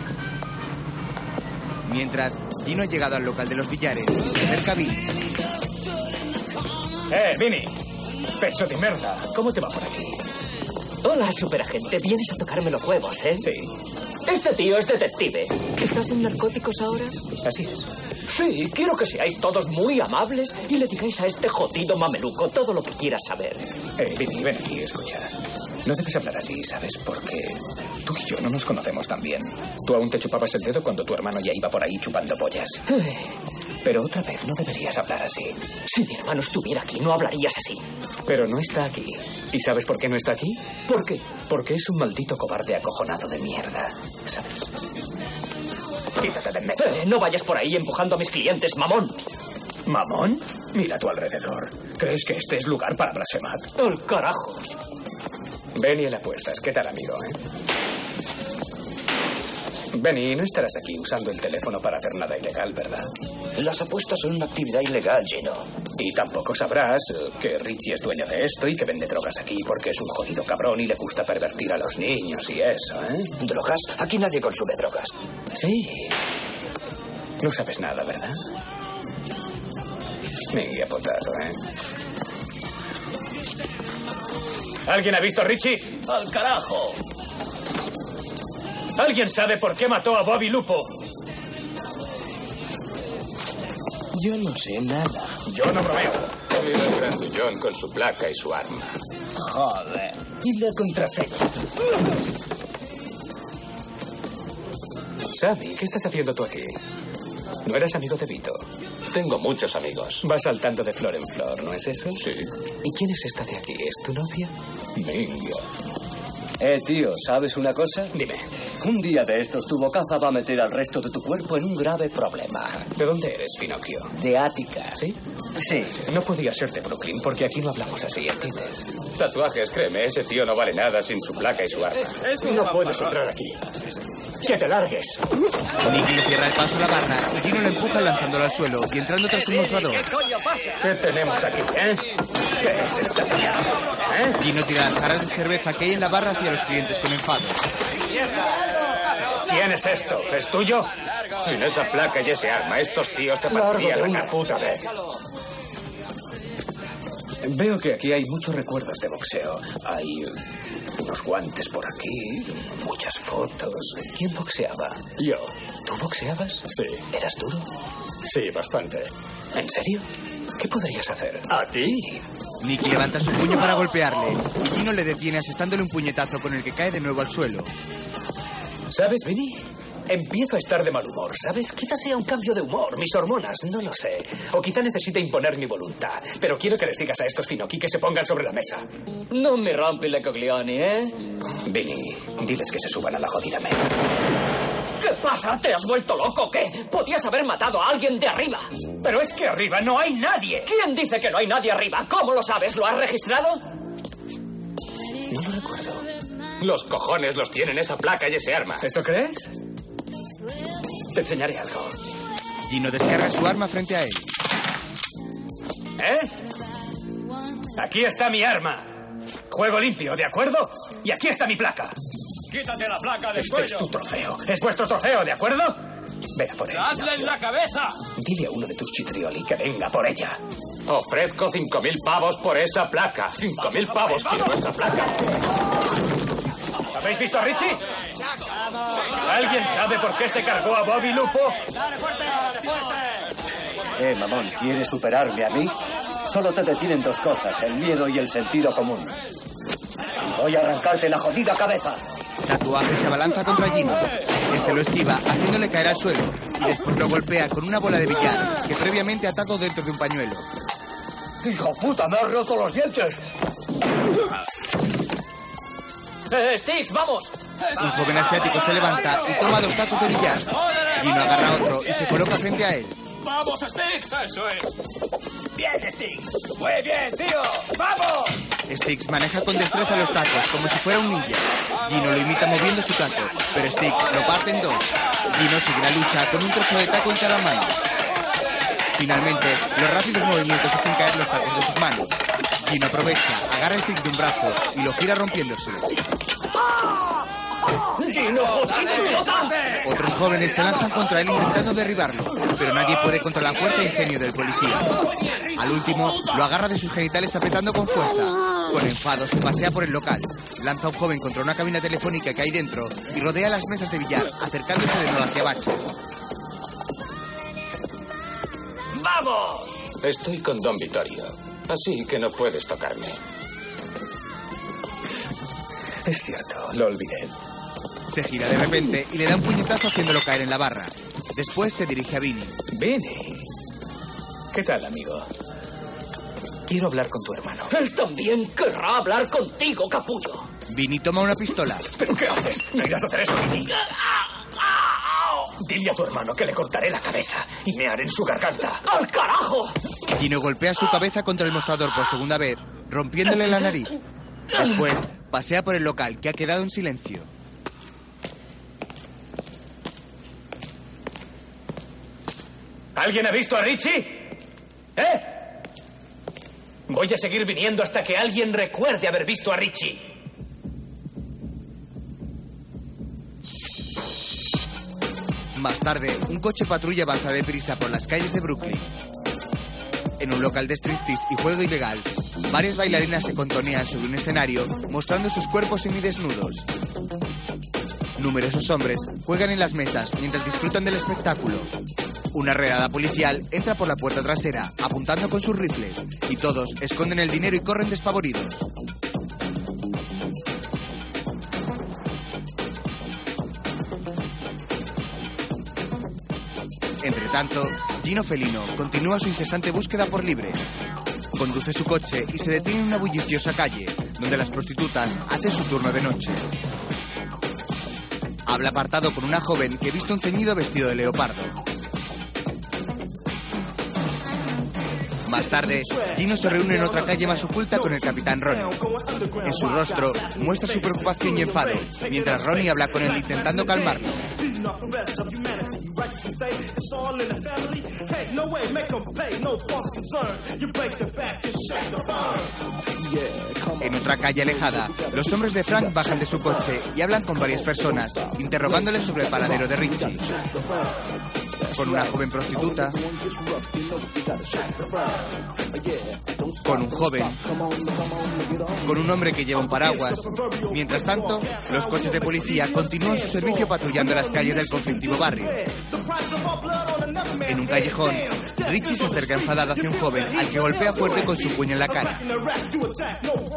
Mientras, Gino ha llegado al local de los billares y se acerca a Billy. ¡Eh, Vinny! Pecho de merda. ¿Cómo te va por aquí? Hola, superagente. Vienes a tocarme los huevos, ¿eh? Sí. Este tío es detective. ¿Estás en narcóticos ahora? Así es. Sí, quiero que seáis todos muy amables y le digáis a este jodido mameluco todo lo que quiera saber. Eh, Vinny, ven aquí, escucha. No debes hablar así, ¿sabes? Porque tú y yo no nos conocemos tan bien. Tú aún te chupabas el dedo cuando tu hermano ya iba por ahí chupando pollas. Pero otra vez no deberías hablar así. Si mi hermano estuviera aquí, no hablarías así. Pero no está aquí. ¿Y sabes por qué no está aquí? ¿Por qué? Porque es un maldito cobarde acojonado de mierda. ¿Sabes? Quítate de en medio. Eh, no vayas por ahí empujando a mis clientes, mamón. ¿Mamón? Mira a tu alrededor. ¿Crees que este es lugar para blasfemar? ¡El carajo! Benny en apuestas. ¿Qué tal, amigo, eh? Benny, no estarás aquí usando el teléfono para hacer nada ilegal, ¿verdad? Las apuestas son una actividad ilegal, Gino. Y tampoco sabrás que Richie es dueño de esto y que vende drogas aquí porque es un jodido cabrón y le gusta pervertir a los niños y eso, ¿eh? ¿Drogas? Aquí nadie consume drogas. Sí. No sabes nada, ¿verdad? Venga, potato, ¿eh? ¿Alguien ha visto a Richie? ¡Al carajo! ¿Alguien sabe por qué mató a Bobby Lupo? Yo no sé nada. Yo no bromeo. Era el grandullón con su placa y su arma. Joder. ¿Y la contraseña? Sammy, ¿qué estás haciendo tú aquí? ¿No eras amigo de Vito? Tengo muchos amigos. Vas saltando de flor en flor, ¿no es eso? Sí. ¿Y quién es esta de aquí? ¿Es tu novia? Venga. Eh, tío, ¿sabes una cosa? Dime. Un día de estos tu bocaza va a meter al resto de tu cuerpo en un grave problema. ¿De dónde eres, Pinocchio? De Ática. ¿Sí? Sí. No podía ser de Brooklyn porque aquí no hablamos así, ¿entiendes? Tatuajes, créeme, ese tío no vale nada sin su placa y su arma. no puedes entrar aquí. ¡Que te largues! Nicky le cierra el paso a la barra y Gino lo empuja lanzándolo al suelo y entrando tras un mostrador. coño pasa? ¿Qué tenemos aquí, eh? ¿Qué es esta mierda? ¿Eh? Gino tira las jarras de cerveza que hay en la barra hacia los clientes con enfado. ¿Quién es esto? ¿Es tuyo? Sin esa placa y ese arma, estos tíos te partirían la una puta vez. Veo que aquí hay muchos recuerdos de boxeo. Hay unos guantes por aquí, muchas fotos. ¿Quién boxeaba? Yo. ¿Tú boxeabas? Sí. ¿Eras duro? Sí, bastante. ¿En serio? ¿Qué podrías hacer? ¿A ti? Nicky levanta su puño para golpearle y Gino le detiene asestándole un puñetazo con el que cae de nuevo al suelo. ¿Sabes, Vinny? Empiezo a estar de mal humor, ¿sabes? Quizás sea un cambio de humor, mis hormonas, no lo sé. O quizá necesite imponer mi voluntad. Pero quiero que les digas a estos finokis que se pongan sobre la mesa. No me rompe la coglioni, ¿eh? Vinny, diles que se suban a la jodida mesa. ¿Qué pasa? ¿Te has vuelto loco o qué? Podías haber matado a alguien de arriba. Pero es que arriba no hay nadie. ¿Quién dice que no hay nadie arriba? ¿Cómo lo sabes? ¿Lo has registrado? No lo recuerdo. Los cojones los tienen esa placa y ese arma. ¿Eso crees? Te enseñaré algo. Gino descarga su arma frente a él. ¿Eh? Aquí está mi arma. Juego limpio, ¿de acuerdo? Y aquí está mi placa. Quítate la placa del Este es tu trofeo. Es vuestro trofeo, ¿de acuerdo? Ven a por ella. ¡Hazle en la cabeza! Dile a uno de tus chitrioli que venga por ella. Ofrezco cinco mil pavos por esa placa. Cinco mil pavos quiero esa placa. ¿Habéis visto a Richie? ¿Alguien sabe por qué se cargó a Bobby Lupo? Eh, mamón, ¿quieres superarme a mí? Solo te detienen dos cosas, el miedo y el sentido común. Voy a arrancarte la jodida cabeza. Tatuaje se abalanza contra Gino. Este lo esquiva, haciéndole caer al suelo, y después lo golpea con una bola de billar que previamente ha atado dentro de un pañuelo. ¡Hijo puta, me has roto los dientes! ¡Eh, Sticks, vamos! Un joven asiático se levanta y toma dos tacos de billar. Gino agarra otro y se coloca frente a él. ¡Vamos, Sticks! ¡Eso es! Bien, Sticks. ¡Muy bien, tío! ¡Vamos! Sticks maneja con destreza los tacos como si fuera un ninja. Gino lo imita moviendo su taco, pero Sticks lo parte en dos. Gino sigue la lucha con un trozo de taco en cada mano. Finalmente, los rápidos movimientos hacen caer los tacos de sus manos. Gino aprovecha, agarra Sticks de un brazo y lo gira rompiéndose. Otros jóvenes se lanzan contra él intentando derribarlo, pero nadie puede contra la fuerza e ingenio del policía. Al último, lo agarra de sus genitales apretando con fuerza. Con enfado se pasea por el local, lanza a un joven contra una cabina telefónica que hay dentro y rodea las mesas de billar, acercándose de nuevo hacia Bacha. ¡Vamos! Estoy con Don Vittorio, así que no puedes tocarme. Es cierto, lo olvidé. Se gira de repente y le da un puñetazo haciéndolo caer en la barra. Después se dirige a Vinny. Vinny. ¿Qué tal, amigo? Quiero hablar con tu hermano. Él también querrá hablar contigo, capullo. Vinny toma una pistola. ¿Pero qué haces? ¿No irás a hacer eso, Vinny? Dile a tu hermano que le cortaré la cabeza y me haré en su garganta. ¡Al carajo! Gino golpea su cabeza contra el mostrador por segunda vez, rompiéndole la nariz. Después, pasea por el local, que ha quedado en silencio. ¿Alguien ha visto a Richie? ¿Eh? Voy a seguir viniendo hasta que alguien recuerde haber visto a Richie. Más tarde, un coche patrulla avanza deprisa por las calles de Brooklyn. En un local de striptease y juego ilegal, varias bailarinas se contonean sobre un escenario mostrando sus cuerpos semidesnudos. Numerosos hombres juegan en las mesas mientras disfrutan del espectáculo. Una redada policial entra por la puerta trasera, apuntando con sus rifles, y todos esconden el dinero y corren despavoridos. Tanto, Gino Felino continúa su incesante búsqueda por libre. Conduce su coche y se detiene en una bulliciosa calle, donde las prostitutas hacen su turno de noche. Habla apartado con una joven que viste un ceñido vestido de leopardo. Más tarde, Gino se reúne en otra calle más oculta con el capitán Ronnie. En su rostro muestra su preocupación y enfado, mientras Ronnie habla con él intentando calmarlo. En otra calle alejada, los hombres de Frank bajan de su coche y hablan con varias personas, interrogándoles sobre el paradero de Richie. Con una joven prostituta, con un joven, con un hombre que lleva un paraguas. Mientras tanto, los coches de policía continúan su servicio patrullando las calles del conflictivo barrio. En un callejón, Richie se acerca enfadado hacia un joven al que golpea fuerte con su puño en la cara.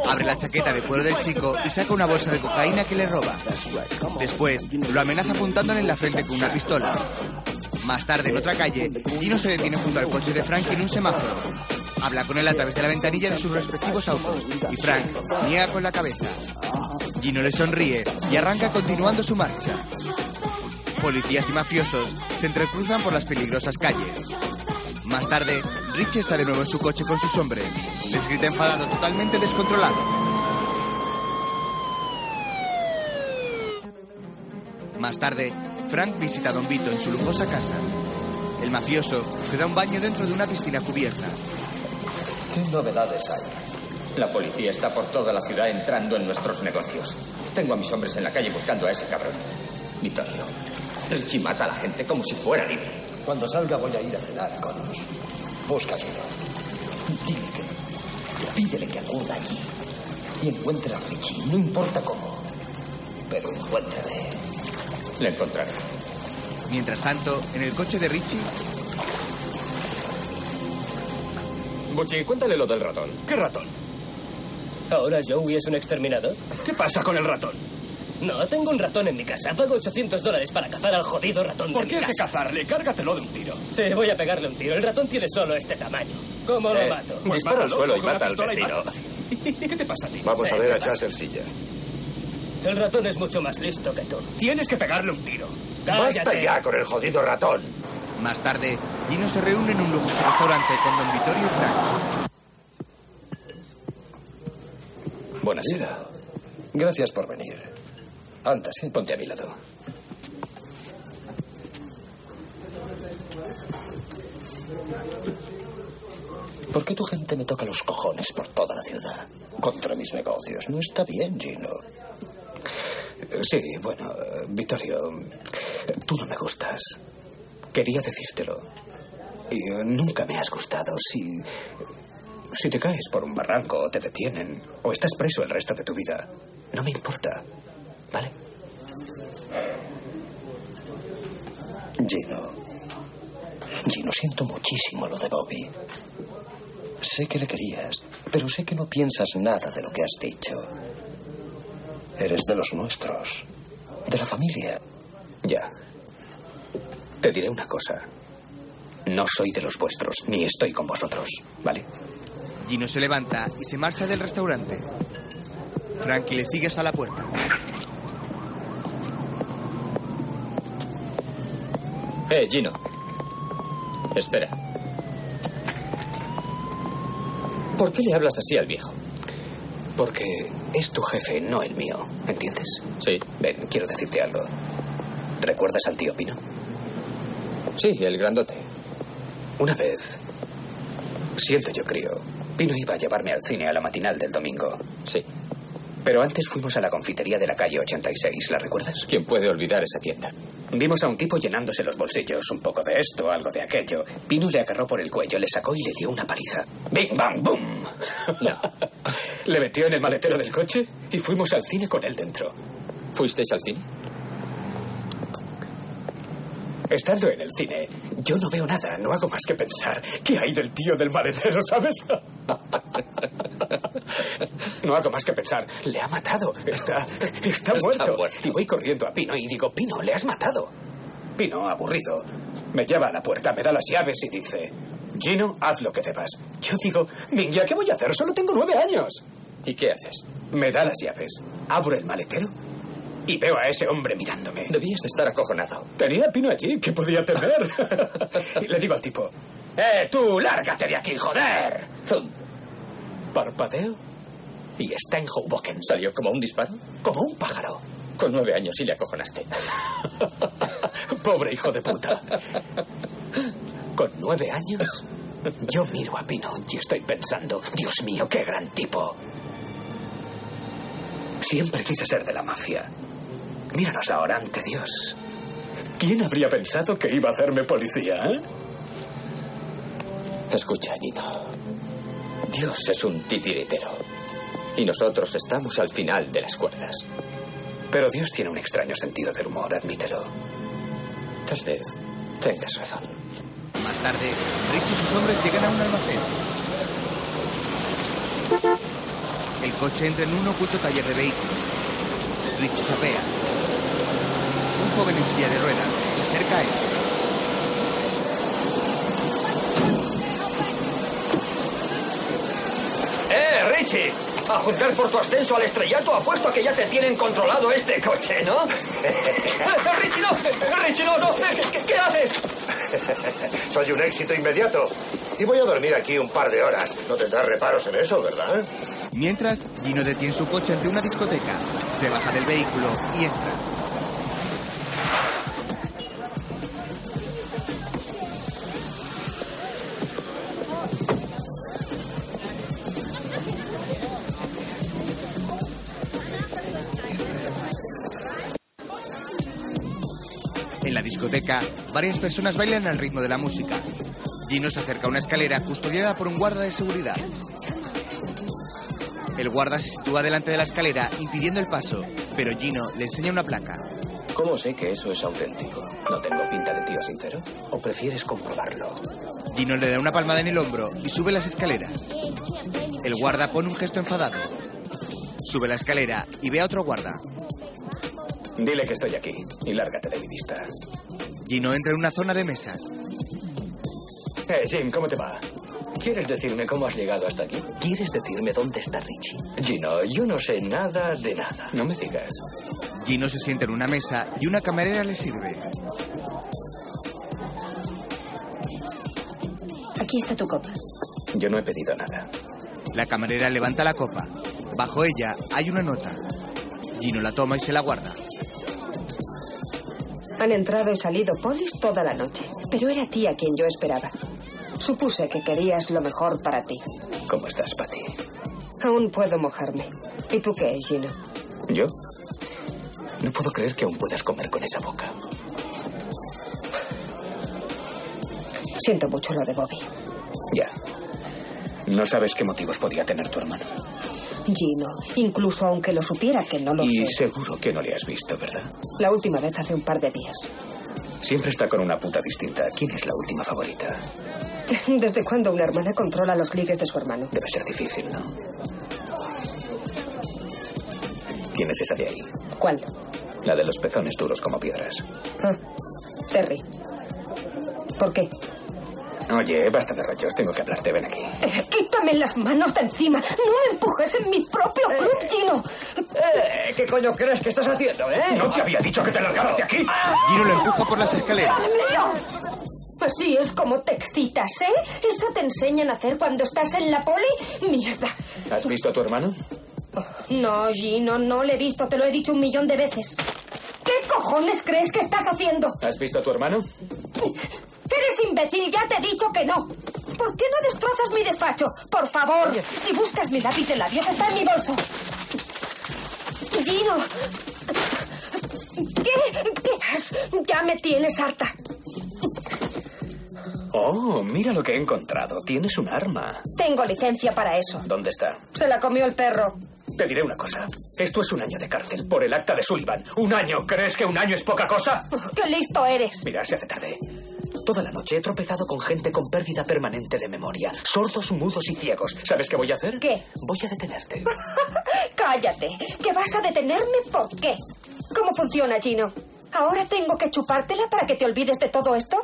Abre la chaqueta de cuero del chico y saca una bolsa de cocaína que le roba. Después, lo amenaza apuntándole en la frente con una pistola. Más tarde, en otra calle, Gino se detiene junto al coche de Frank en un semáforo. Habla con él a través de la ventanilla de sus respectivos autos y Frank niega con la cabeza. Gino le sonríe y arranca continuando su marcha. Policías y mafiosos se entrecruzan por las peligrosas calles. Más tarde, Richie está de nuevo en su coche con sus hombres. Les grita enfadado, totalmente descontrolado. Más tarde, Frank visita a Don Vito en su lujosa casa. El mafioso se da un baño dentro de una piscina cubierta. ¿Qué novedades hay? La policía está por toda la ciudad entrando en nuestros negocios. Tengo a mis hombres en la calle buscando a ese cabrón. Vittorio, Richie mata a la gente como si fuera libre. Cuando salga voy a ir a cenar con los... Búscaselo. Dile que... Pídele que acuda allí. Y encuentre a Richie, no importa cómo. Pero encuéntrale. Le encontraré. Mientras tanto, en el coche de Richie, Buchi, cuéntale lo del ratón. ¿Qué ratón? ¿Ahora Joey es un exterminador? ¿Qué pasa con el ratón? No, tengo un ratón en mi casa. Pago 800 dólares para cazar al jodido ratón ¿Por de qué mi es de cazarle? Cárgatelo de un tiro. Sí, voy a pegarle un tiro. El ratón tiene solo este tamaño. ¿Cómo Eh, lo mato? Pues Dispara al suelo y mata al vecino. mátalo. ¿Qué te pasa a ti? Vamos a Eh, ver a ¿qué pasa? Chas Silla. El ratón es mucho más listo que tú. Tienes que pegarle un tiro. Basta Cállate. ya con el jodido ratón. más tarde, Gino se reúne en un lujoso restaurante con Don Vittorio y Frank. Buenasera. Gracias por venir. Anda, sí. Ponte a mi lado. ¿Por qué tu gente me toca los cojones por toda la ciudad? Contra mis negocios. No está bien, Gino. Sí, bueno, Vittorio, tú no me gustas. Quería decírtelo. Y eh, nunca me has gustado. Si. Si te caes por un barranco o te detienen o estás preso el resto de tu vida, no me importa. ¿Vale? Gino. Gino, siento muchísimo lo de Bobby. Sé que le querías, pero sé que no piensas nada de lo que has dicho. Eres de los nuestros, de la familia. Ya. Te diré una cosa. No soy de los vuestros, ni estoy con vosotros, ¿vale? Gino se levanta y se marcha del restaurante. Frankie le sigue hasta la puerta. Eh, Gino. Espera. ¿Por qué le hablas así al viejo? Porque es tu jefe, no el mío, ¿entiendes? Sí. Ven, quiero decirte algo. ¿Recuerdas al tío Pino? Sí, el grandote. Una vez, siento yo creo, Pino iba a llevarme al cine a la matinal del domingo. Sí. Pero antes fuimos a la confitería de la calle 86, ¿la recuerdas? ¿Quién puede olvidar esa tienda? Vimos a un tipo llenándose los bolsillos, un poco de esto, algo de aquello. Pino le agarró por el cuello, le sacó y le dio una paliza. ¡Bing, bang, boom! No. le metió en el maletero del coche y fuimos al cine con él dentro. ¿Fuisteis al cine? Estando en el cine, yo no veo nada, no hago más que pensar qué hay del tío del maletero, ¿sabes? No hago más que pensar, le ha matado, está, está, muerto. muerto. Y voy corriendo a Pino y digo, Pino, le has matado. Pino, aburrido, me lleva a la puerta, me da las llaves y dice, Gino, haz lo que debas. Yo digo, Mingia, ¿qué voy a hacer? Solo tengo nueve años. ¿Y qué haces? Me da las llaves, abro el maletero y veo a ese hombre mirándome. Debías de estar acojonado. Tenía Pino allí, ¿qué podía temer? y le digo al tipo, ¡Eh, tú, lárgate de aquí, joder! Zum. Parpadeo y está en Hoboken. ¿Salió como un disparo? Como un pájaro. Con nueve años y le acojonaste. Pobre hijo de puta. Con nueve años, yo miro a Pino y estoy pensando, Dios mío, qué gran tipo. Siempre quise ser de la mafia. Míranos ahora ante Dios. ¿Quién habría pensado que iba a hacerme policía, eh? Escucha, Gino. Dios es un titiritero. Y nosotros estamos al final de las cuerdas. Pero Dios tiene un extraño sentido del humor, admítelo. Tal vez tengas razón. Más tarde, Rich y sus hombres llegan a un almacén. El coche entra en un oculto taller de vehículos. Rich sapea. Un joven en silla de ruedas se acerca a él. ¡Eh, Richie! A juzgar por tu ascenso al estrellato, apuesto a que ya te tienen controlado este coche, ¿no? ¡Richie, no! ¡Richie, no! no. ¿Qué, qué haces? Soy un éxito inmediato. Y voy a dormir aquí un par de horas. No tendrás reparos en eso, ¿verdad? Mientras, Gino detiene su coche ante una discoteca. Se baja del vehículo y entra. Discoteca, varias personas bailan al ritmo de la música. Gino se acerca a una escalera custodiada por un guarda de seguridad. El guarda se sitúa delante de la escalera impidiendo el paso, pero Gino le enseña una placa. ¿Cómo sé que eso es auténtico? ¿No tengo pinta de tío sincero? ¿O prefieres comprobarlo? Gino le da una palmada en el hombro y sube las escaleras. El guarda pone un gesto enfadado. Sube la escalera y ve a otro guarda. Dile que estoy aquí y lárgate de mi vista. Gino entra en una zona de mesas. Eh, Jim, ¿cómo te va? ¿Quieres decirme cómo has llegado hasta aquí? ¿Quieres decirme dónde está Richie? Gino, yo no sé nada de nada. No me digas. Gino se sienta en una mesa y una camarera le sirve. Aquí está tu copa. Yo no he pedido nada. La camarera levanta la copa. Bajo ella hay una nota. Gino la toma y se la guarda. Han entrado y salido polis toda la noche, pero era a ti a quien yo esperaba. Supuse que querías lo mejor para ti. ¿Cómo estás, Patty? Aún puedo mojarme. ¿Y tú qué, Gino? ¿Yo? No puedo creer que aún puedas comer con esa boca. Siento mucho lo de Bobby. Ya. No sabes qué motivos podía tener tu hermano. Gino, incluso aunque lo supiera que no lo Y sé. seguro que no le has visto, ¿verdad? La última vez hace un par de días. Siempre está con una puta distinta. ¿Quién es la última favorita? ¿Desde cuándo una hermana controla los ligues de su hermano? Debe ser difícil, ¿no? ¿Quién es esa de ahí? ¿Cuál? La de los pezones duros como piedras. Ah, Terry. ¿Por qué? Oye, basta de rollos. Tengo que hablarte. Ven aquí. Eh, quítame las manos de encima. No me empujes en mi propio club, Gino. Eh, ¿Qué coño crees que estás haciendo, eh? No te había dicho que te largaras de aquí. Gino lo empuja por las escaleras. Así es como te excitas, ¿eh? ¿Eso te enseñan a hacer cuando estás en la poli? Mierda. ¿Has visto a tu hermano? No, Gino, no le he visto. Te lo he dicho un millón de veces. ¿Qué cojones crees que estás haciendo? ¿Has visto a tu hermano? Eres imbécil, ya te he dicho que no. ¿Por qué no destrozas mi despacho? Por favor, si buscas mi lápiz de labios, está en mi bolso. Gino. ¿Qué? ¿Qué has? Ya me tienes harta. Oh, mira lo que he encontrado. Tienes un arma. Tengo licencia para eso. ¿Dónde está? Se la comió el perro. Te diré una cosa. Esto es un año de cárcel por el acta de Sullivan. ¿Un año? ¿Crees que un año es poca cosa? ¡Qué listo eres! Mira, se hace tarde. Toda la noche he tropezado con gente con pérdida permanente de memoria. Sordos, mudos y ciegos. ¿Sabes qué voy a hacer? ¿Qué? Voy a detenerte. Cállate. ¿Que vas a detenerme por qué? ¿Cómo funciona, Gino? ¿Ahora tengo que chupártela para que te olvides de todo esto?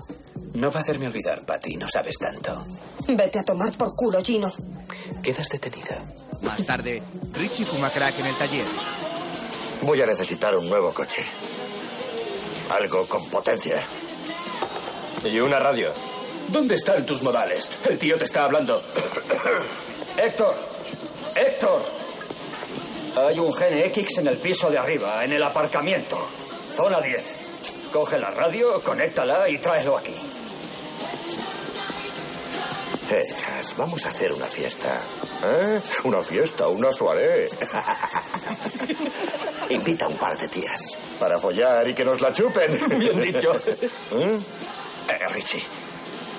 No va a hacerme olvidar, Patty. No sabes tanto. Vete a tomar por culo, Gino. Quedas detenida. Más tarde, Richie fuma crack en el taller. Voy a necesitar un nuevo coche. Algo con potencia. Y una radio. ¿Dónde están tus modales? El tío te está hablando. Héctor, Héctor. Hay un GNX en el piso de arriba, en el aparcamiento. Zona 10. Coge la radio, conéctala y tráelo aquí. Chas, vamos a hacer una fiesta. ¿Eh? Una fiesta, una soirée. Invita a un par de tías. Para follar y que nos la chupen. Bien dicho. ¿Eh? Eh, Richie,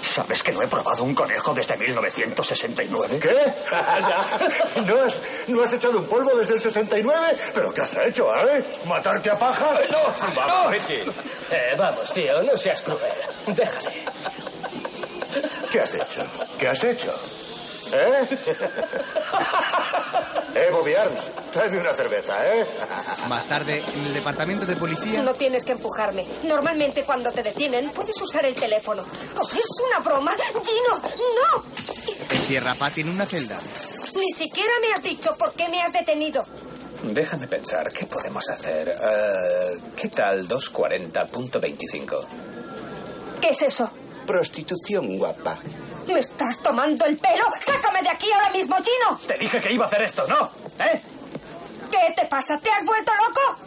¿sabes que no he probado un conejo desde 1969? ¿Qué? ¿No has, ¿No has echado un polvo desde el 69? ¿Pero qué has hecho, eh? ¿Matarte a pajas? Eh, no, Vamos, Richie. Eh, vamos, tío, no seas cruel. Déjale. ¿Qué has hecho? ¿Qué has hecho? ¿Eh? Eh, Bobby Arms, tráeme una cerveza, ¿eh? Más tarde, en el departamento de policía, No tienes que empujarme. Normalmente cuando te detienen puedes usar el teléfono. Oh, ¿Es una broma? Gino, no. encierra a Patty en una celda. Ni siquiera me has dicho por qué me has detenido. Déjame pensar, ¿qué podemos hacer? Eh, ¿Qué tal 240.25? ¿Qué es eso? Prostitución guapa. ¿Me estás tomando el pelo? ¡Sácame de aquí ahora mismo, Gino! Te dije que iba a hacer esto, ¿no? ¿Eh? ¿Qué te pasa? ¿Te has vuelto loco?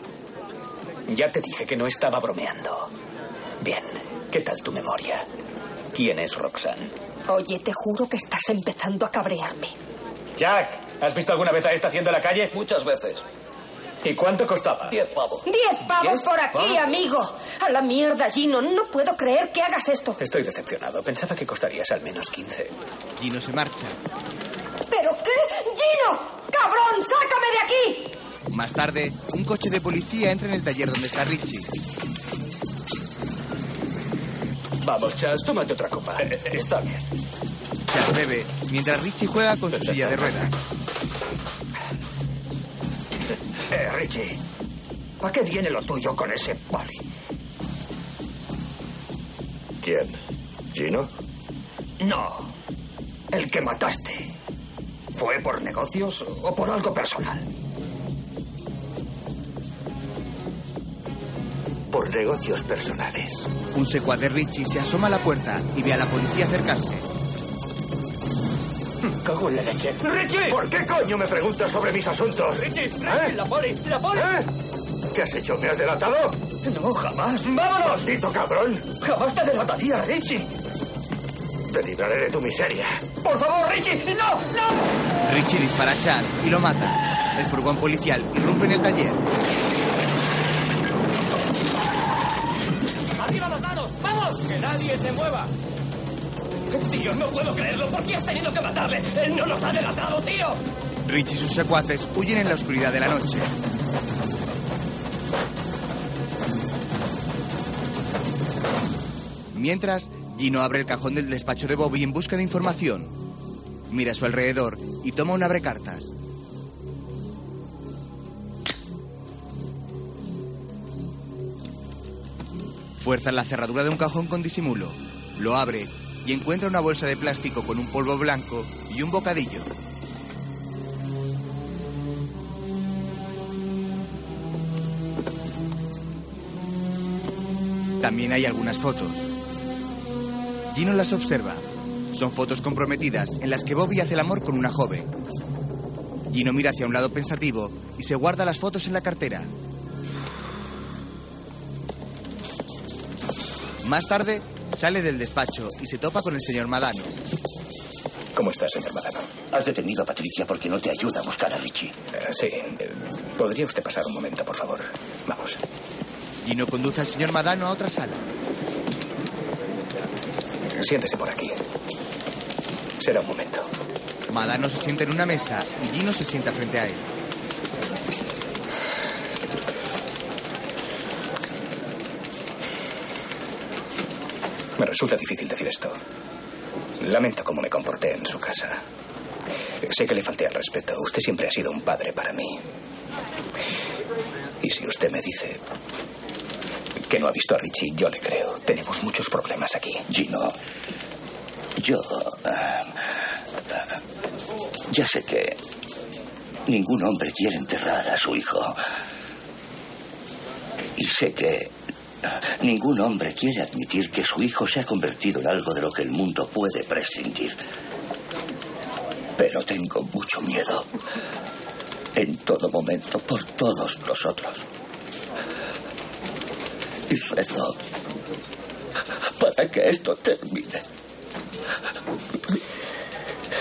Ya te dije que no estaba bromeando. Bien, ¿qué tal tu memoria? ¿Quién es Roxanne? Oye, te juro que estás empezando a cabrearme. Jack, ¿has visto alguna vez a esta haciendo la calle? Muchas veces. ¿Y cuánto costaba? Diez pavos. ¡Diez pavos ¿Diez por aquí, pavos? amigo! A la mierda, Gino. No puedo creer que hagas esto. Estoy decepcionado. Pensaba que costarías al menos 15. Gino se marcha. ¿Pero qué? ¡Gino! ¡Cabrón, sácame de aquí! Más tarde, un coche de policía entra en el taller donde está Richie. Vamos, Chas, tómate otra copa. Eh, está bien. Chas bebe, mientras Richie juega con su silla de ruedas. Eh, Richie, ¿a qué viene lo tuyo con ese poli? ¿Quién? ¿Gino? No, el que mataste. ¿Fue por negocios o por algo personal? Por negocios personales. Un secuaz de Richie se asoma a la puerta y ve a la policía acercarse. Cago en la leche. ¡Richie! ¿Por qué coño me preguntas sobre mis asuntos? ¡Richie! ¡Richie! ¿Eh? ¡La poli! ¡La poli! ¿Eh? ¿Qué has hecho? ¿Me has delatado? No, jamás. ¡Vámonos! ¡Maldito cabrón! Jamás te delataría, Richie. Te libraré de tu miseria. Por favor, Richie. ¡No! ¡No! Richie dispara a Chas y lo mata. El furgón policial irrumpe en el taller. ¡Arriba las manos! ¡Vamos! ¡Que nadie se mueva! Tío, no puedo creerlo. ¿Por qué has tenido que matarle? Él no nos ha delatado, tío. Richie y sus secuaces huyen en la oscuridad de la noche. Mientras, Gino abre el cajón del despacho de Bobby en busca de información. Mira a su alrededor y toma un abrecartas. Fuerza la cerradura de un cajón con disimulo. Lo abre y encuentra una bolsa de plástico con un polvo blanco y un bocadillo. También hay algunas fotos. Gino las observa. Son fotos comprometidas en las que Bobby hace el amor con una joven. Gino mira hacia un lado pensativo y se guarda las fotos en la cartera. Más tarde, sale del despacho y se topa con el señor Madano. ¿Cómo estás, señor Madano? Has detenido a Patricia porque no te ayuda a buscar a Richie. Eh, sí. eh, ¿Podría usted pasar un momento, por favor? Vamos. Gino conduce al señor Madano a otra sala. Siéntese por aquí. Será un momento. Madano se sienta en una mesa y Gino se sienta frente a él. Me resulta difícil decir esto. Lamento cómo me comporté en su casa. Sé que le falté al respeto. Usted siempre ha sido un padre para mí. Y si usted me dice que no ha visto a Richie, yo le creo. Tenemos muchos problemas aquí. Gino, yo... ah, ya sé que ningún hombre quiere enterrar a su hijo. Y sé que ningún hombre quiere admitir que su hijo se ha convertido en algo de lo que el mundo puede prescindir. Pero tengo mucho miedo. En todo momento, por todos nosotros. Y rezo para que esto termine.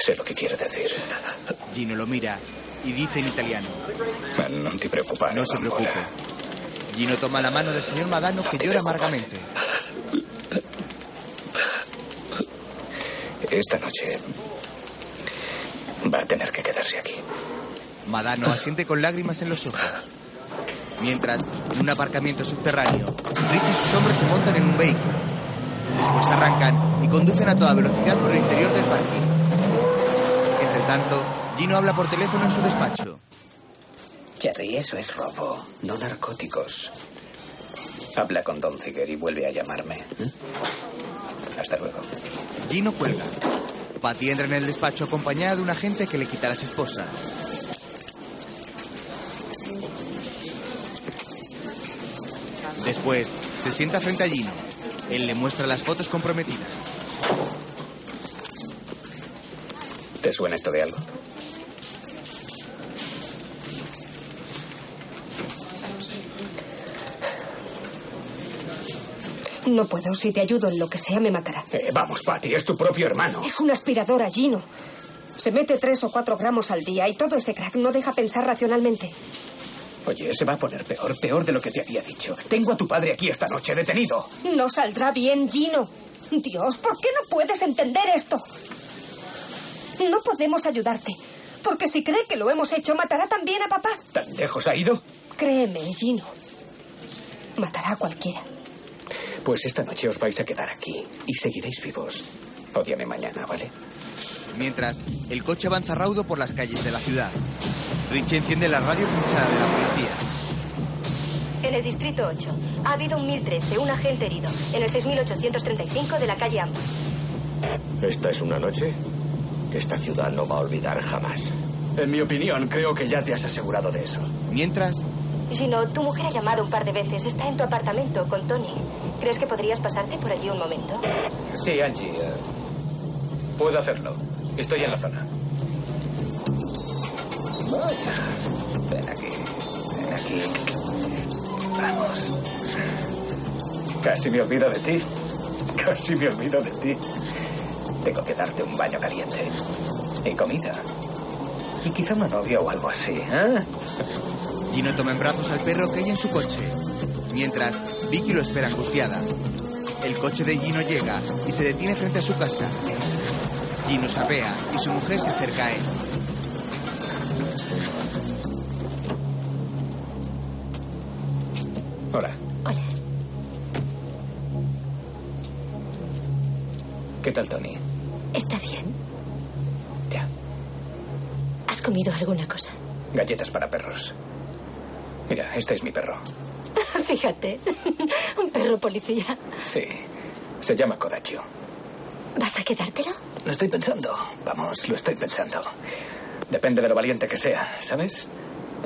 Sé lo que quiere decir. Gino lo mira y dice en italiano. No te preocupes. No se preocupe. Gino toma la mano del señor Madano que llora amargamente. Esta noche va a tener que quedarse aquí. Madano asiente con lágrimas en los ojos. Mientras, en un aparcamiento subterráneo, Rich y sus hombres se montan en un vehículo. Después arrancan y conducen a toda velocidad por el interior del parking. Entre tanto, Gino habla por teléfono en su despacho. Jerry, eso es robo, no narcóticos. Habla con Don Ziger y vuelve a llamarme. ¿eh? Hasta luego. Gino cuelga. Patty entra en el despacho acompañada de un agente que le quita a las esposas. Después, se sienta frente a Gino. Él le muestra las fotos comprometidas. ¿Te suena esto de algo? No puedo. Si te ayudo en lo que sea, me matará. Eh, vamos, Patty, es tu propio hermano. Es una aspiradora, Gino. Se mete tres o cuatro gramos al día y todo ese crack no deja pensar racionalmente. Oye, se va a poner peor, peor de lo que te había dicho. Tengo a tu padre aquí esta noche, detenido. No saldrá bien, Gino. Dios, ¿por qué no puedes entender esto? No podemos ayudarte. Porque si cree que lo hemos hecho, matará también a papá. ¿Tan lejos ha ido? Créeme, Gino. Matará a cualquiera. Pues esta noche os vais a quedar aquí y seguiréis vivos. Ódiame mañana, ¿vale? Mientras, el coche avanza raudo por las calles de la ciudad. Richie enciende la radio pinchada de la policía. En el distrito 8 ha habido un 1013, un agente herido, en el 6835 de la calle Amba. Esta es una noche que esta ciudad no va a olvidar jamás. En mi opinión, creo que ya te has asegurado de eso. Mientras, Gino, tu mujer ha llamado un par de veces. Está en tu apartamento con Tony. ¿Crees que podrías pasarte por allí un momento? Sí, Angie. eh, puedo hacerlo. Estoy en la zona. Ven aquí. Ven aquí. Vamos. Casi me olvido de ti. Casi me olvido de ti. Tengo que darte un baño caliente. Y comida. Y quizá una novia o algo así, ¿eh? Gino toma en brazos al perro que hay en su coche. Mientras, Vicky lo espera angustiada. El coche de Gino llega y se detiene frente a su casa. Gino sapea y su mujer se acerca a él. Hola. Hola. ¿Qué tal, Tony? ¿Está bien? Ya. ¿Has comido alguna cosa? Galletas para perros. Mira, este es mi perro. Fíjate, un perro policía. Sí. Se llama Coraggio. ¿Vas a quedártelo? Lo estoy pensando. Vamos, lo estoy pensando. Depende de lo valiente que sea, ¿sabes?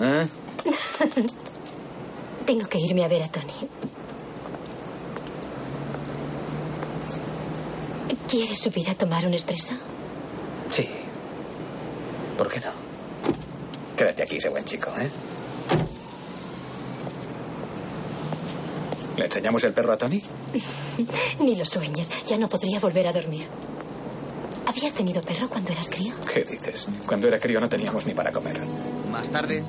¿Eh? Tengo que irme a ver a Tony. ¿Quieres subir a tomar un expreso? Sí. ¿Por qué no? Quédate aquí, ese buen chico, ¿eh? ¿Le enseñamos el perro a Tony? Ni lo sueñes. Ya no podría volver a dormir. ¿Habías tenido perro cuando eras crío? ¿Qué dices? Cuando era crío no teníamos ni para comer. Más tarde,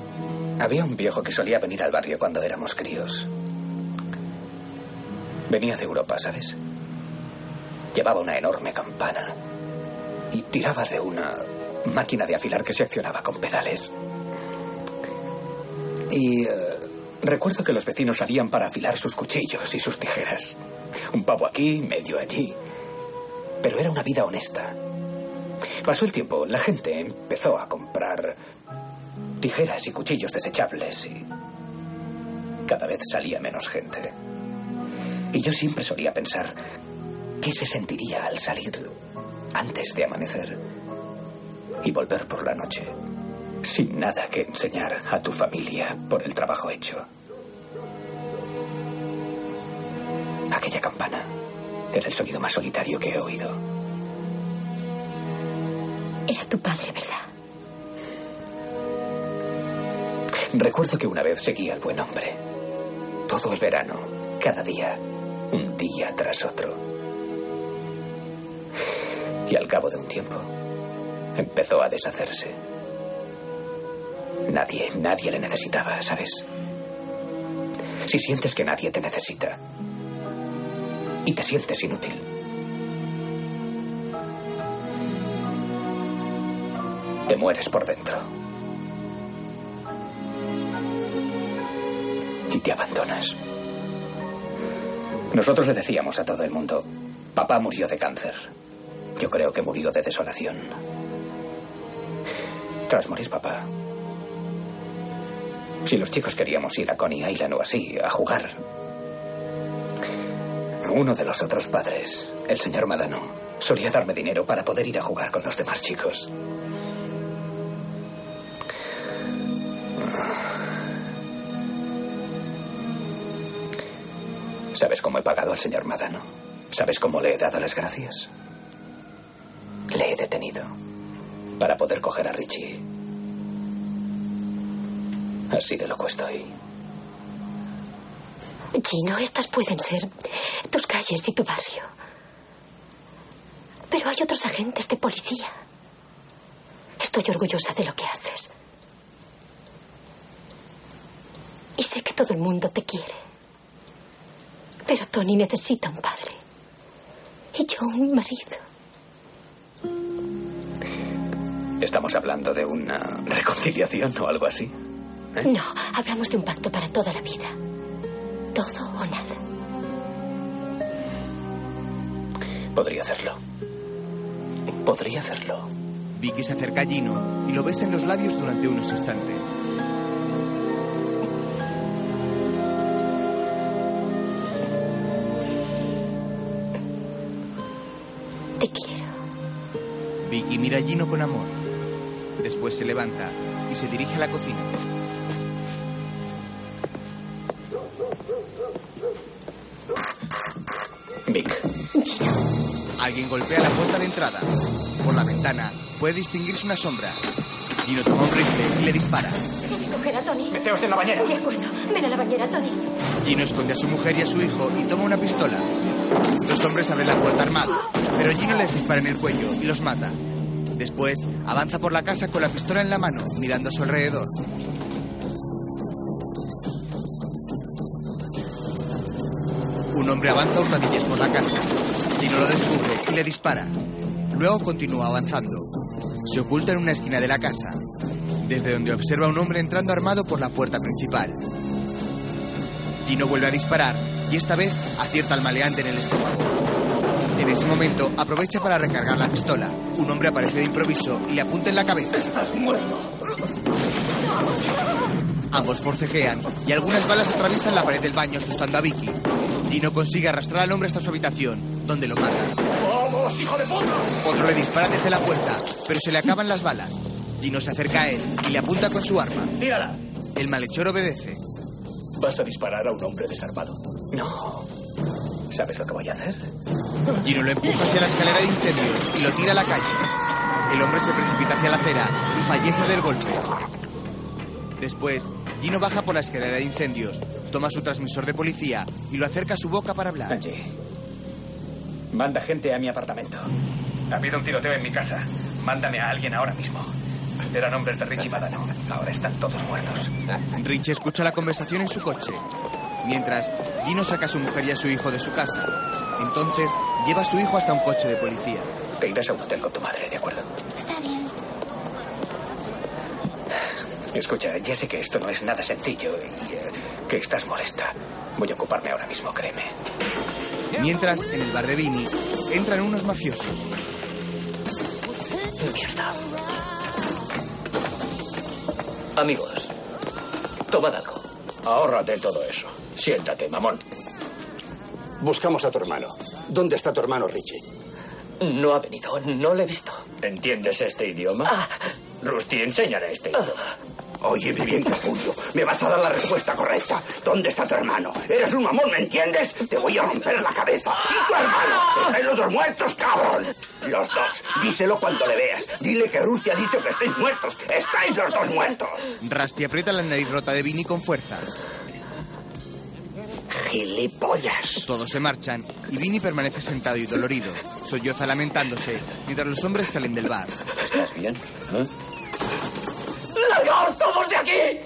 Había un viejo que solía venir al barrio cuando éramos críos. Venía de Europa, ¿sabes? Llevaba una enorme campana y tiraba de una máquina de afilar que se accionaba con pedales. Y eh, recuerdo que los vecinos salían para afilar sus cuchillos y sus tijeras. Un pavo aquí, medio allí. Pero era una vida honesta. Pasó el tiempo, la gente empezó a comprar tijeras y cuchillos desechables y cada vez salía menos gente. Y yo siempre solía pensar qué se sentiría al salir antes de amanecer y volver por la noche sin nada que enseñar a tu familia por el trabajo hecho. Aquella campana era el sonido más solitario que he oído. Era tu padre, ¿verdad? Recuerdo que una vez seguí al buen hombre. Todo el verano, cada día, un día tras otro. Y al cabo de un tiempo, empezó a deshacerse. Nadie, nadie le necesitaba, ¿sabes? Si sientes que nadie te necesita y te sientes inútil, te mueres por dentro. y te abandonas. Nosotros le decíamos a todo el mundo, papá murió de cáncer. Yo creo que murió de desolación. Tras morir papá, si los chicos queríamos ir a Coney Island o así, a jugar, uno de los otros padres, el señor Madano, solía darme dinero para poder ir a jugar con los demás chicos. ¿Sabes cómo he pagado al señor Madano? ¿Sabes cómo le he dado las gracias? Le he detenido para poder coger a Richie. Así de loco estoy. Gino, estas pueden ser tus calles y tu barrio. Pero hay otros agentes de policía. Estoy orgullosa de lo que haces. Y sé que todo el mundo te quiere. Pero Tony necesita un padre. Y yo un marido. ¿Estamos hablando de una reconciliación o algo así? No, hablamos de un pacto para toda la vida. Todo o nada. Podría hacerlo. Podría hacerlo. Vicky se acerca a Gino y lo besa en los labios durante unos instantes. Te quiero. Vicky mira a Gino con amor. Después se levanta y se dirige a la cocina. Alguien golpea la puerta de entrada. Por la ventana, puede distinguirse una sombra. Gino toma un rifle y le dispara. Coger a Tony. Meteos en la bañera. De acuerdo. Ven a la bañera, Tony. Gino esconde a su mujer y a su hijo y toma una pistola. Los hombres abren la puerta armados, pero Gino les dispara en el cuello y los mata. Después, avanza por la casa con la pistola en la mano, mirando a su alrededor. Un hombre avanza hurtadillas por la casa. Gino lo descubre y le dispara. Luego continúa avanzando. Se oculta en una esquina de la casa, desde donde observa a un hombre entrando armado por la puerta principal. Gino vuelve a disparar y esta vez acierta al maleante en el estómago. En ese momento aprovecha para recargar la pistola. Un hombre aparece de improviso y le apunta en la cabeza. ¡Estás muerto! Ambos forcejean y algunas balas atraviesan la pared del baño asustando a Vicky. Gino consigue arrastrar al hombre hasta su habitación, donde lo mata. ¡Vamos, hijo de puta! Otro le dispara desde la puerta, pero se le acaban las balas. Gino se acerca a él y le apunta con su arma. ¡Tírala! El malhechor obedece. ¿Vas a disparar a un hombre desarmado? No. ¿Sabes lo que voy a hacer? Gino lo empuja hacia la escalera de incendios y lo tira a la calle. El hombre se precipita hacia la acera y fallece del golpe. Después, Gino baja por la escalera de incendios, toma su transmisor de policía y lo acerca a su boca para hablar. Angie, manda gente a mi apartamento. Ha habido un tiroteo en mi casa. Mándame a alguien ahora mismo. Eran hombres de Richie Madano. Ahora están todos muertos. Richie escucha la conversación en su coche. Mientras, Gino saca a su mujer y a su hijo de su casa. Entonces, lleva a su hijo hasta un coche de policía. Te irás a un hotel con tu madre, ¿de acuerdo? Está bien. Escucha, ya sé que esto no es nada sencillo y eh, que estás molesta. Voy a ocuparme ahora mismo, créeme. Mientras, en el bar de Vini, entran unos mafiosos. Mierda. Amigos, tomad algo. Ahórrate todo eso. Siéntate, mamón. Buscamos a tu hermano. ¿Dónde está tu hermano, Richie? No ha venido, no le he visto. ¿Entiendes este idioma? Ah. Rusty, enséñale este idioma. Oye, mi bien Julio, me vas a dar la respuesta correcta. ¿Dónde está tu hermano? Eres un mamón, ¿me entiendes? Te voy a romper la cabeza. ¿Y tu hermano? ¡Estáis los dos muertos, cabrón! Los dos. Díselo cuando le veas. Dile que Rusty ha dicho que estáis muertos. ¡Estáis los dos muertos! Rusty aprieta la nariz rota de Vini con fuerza. ¡Gilipollas! Todos se marchan y Vini permanece sentado y dolorido. Solloza lamentándose mientras los hombres salen del bar. ¿Estás bien? ¿Eh? ¡Largaos todos de aquí!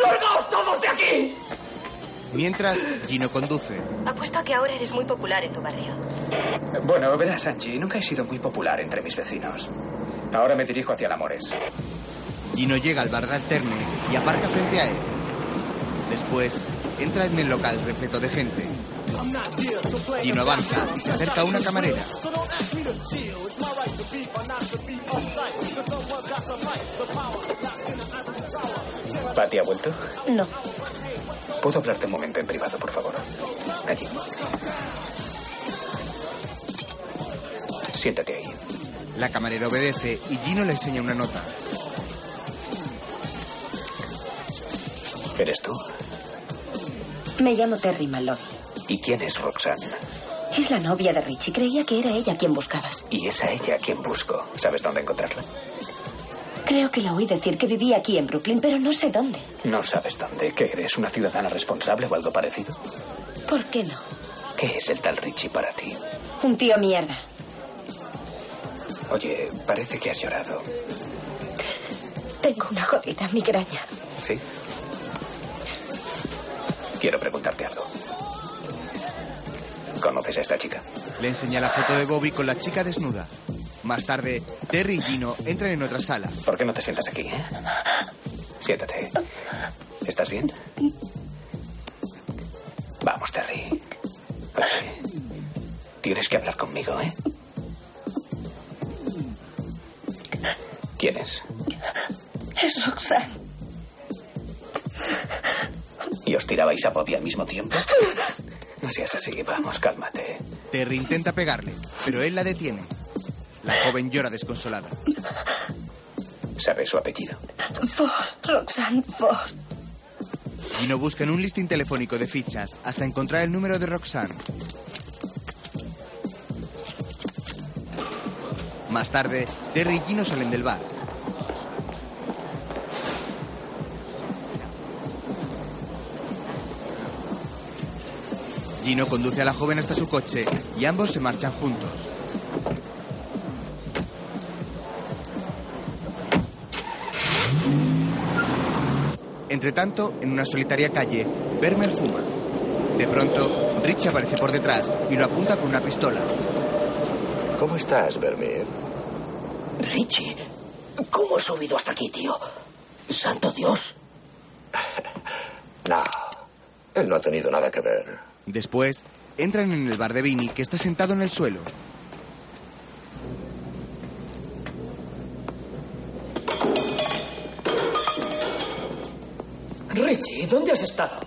¡Largaos todos de aquí! Mientras, Gino conduce. Apuesto a que ahora eres muy popular en tu barrio. Bueno, verás, Angie, nunca he sido muy popular entre mis vecinos. Ahora me dirijo hacia el Amores. Gino llega al bar de Alterne y aparca frente a él. Después, entra en el local repleto de gente. Gino avanza y se acerca a una camarera. ¿Patty ha vuelto? No. ¿Puedo hablarte un momento en privado, por favor? Allí. Siéntate ahí. La camarera obedece y Gino le enseña una nota. ¿Eres tú? Me llamo Terry Malloy. ¿Y quién es Roxanne? Es la novia de Richie. Creía que era ella quien buscabas. Y es a ella a quien busco. ¿Sabes dónde encontrarla? Creo que la oí decir que vivía aquí en Brooklyn, pero no sé dónde. No sabes dónde. ¿Qué eres? ¿Una ciudadana responsable o algo parecido? ¿Por qué no? ¿Qué es el tal Richie para ti? Un tío mierda. Oye, parece que has llorado. Tengo una jodida migraña. ¿Sí? Quiero preguntarte algo. ¿Conoces a esta chica? Le enseña la foto de Bobby con la chica desnuda. Más tarde, Terry y Gino entran en otra sala. ¿Por qué no te sientas aquí, eh? Siéntate. ¿Estás bien? Vamos, Terry. Oye, tienes que hablar conmigo, ¿eh? ¿Quién es? Es Roxanne. ¿Y os tirabais a Bobby al mismo tiempo? No seas así, vamos, cálmate. Terry intenta pegarle, pero él la detiene. La joven llora desconsolada. ¿Sabes su apellido? Ford, Roxanne Ford. Gino busca en un listín telefónico de fichas hasta encontrar el número de Roxanne. Más tarde, Terry y Gino salen del bar. Gino conduce a la joven hasta su coche y ambos se marchan juntos. Entre tanto, en una solitaria calle, Vermeer fuma. De pronto, Rich aparece por detrás y lo apunta con una pistola. ¿Cómo estás, Vermeer? Richie, ¿cómo has subido hasta aquí, tío? Santo Dios. No, él no ha tenido nada que ver. Después, entran en el bar de Vinny, que está sentado en el suelo. Richie, ¿dónde has estado?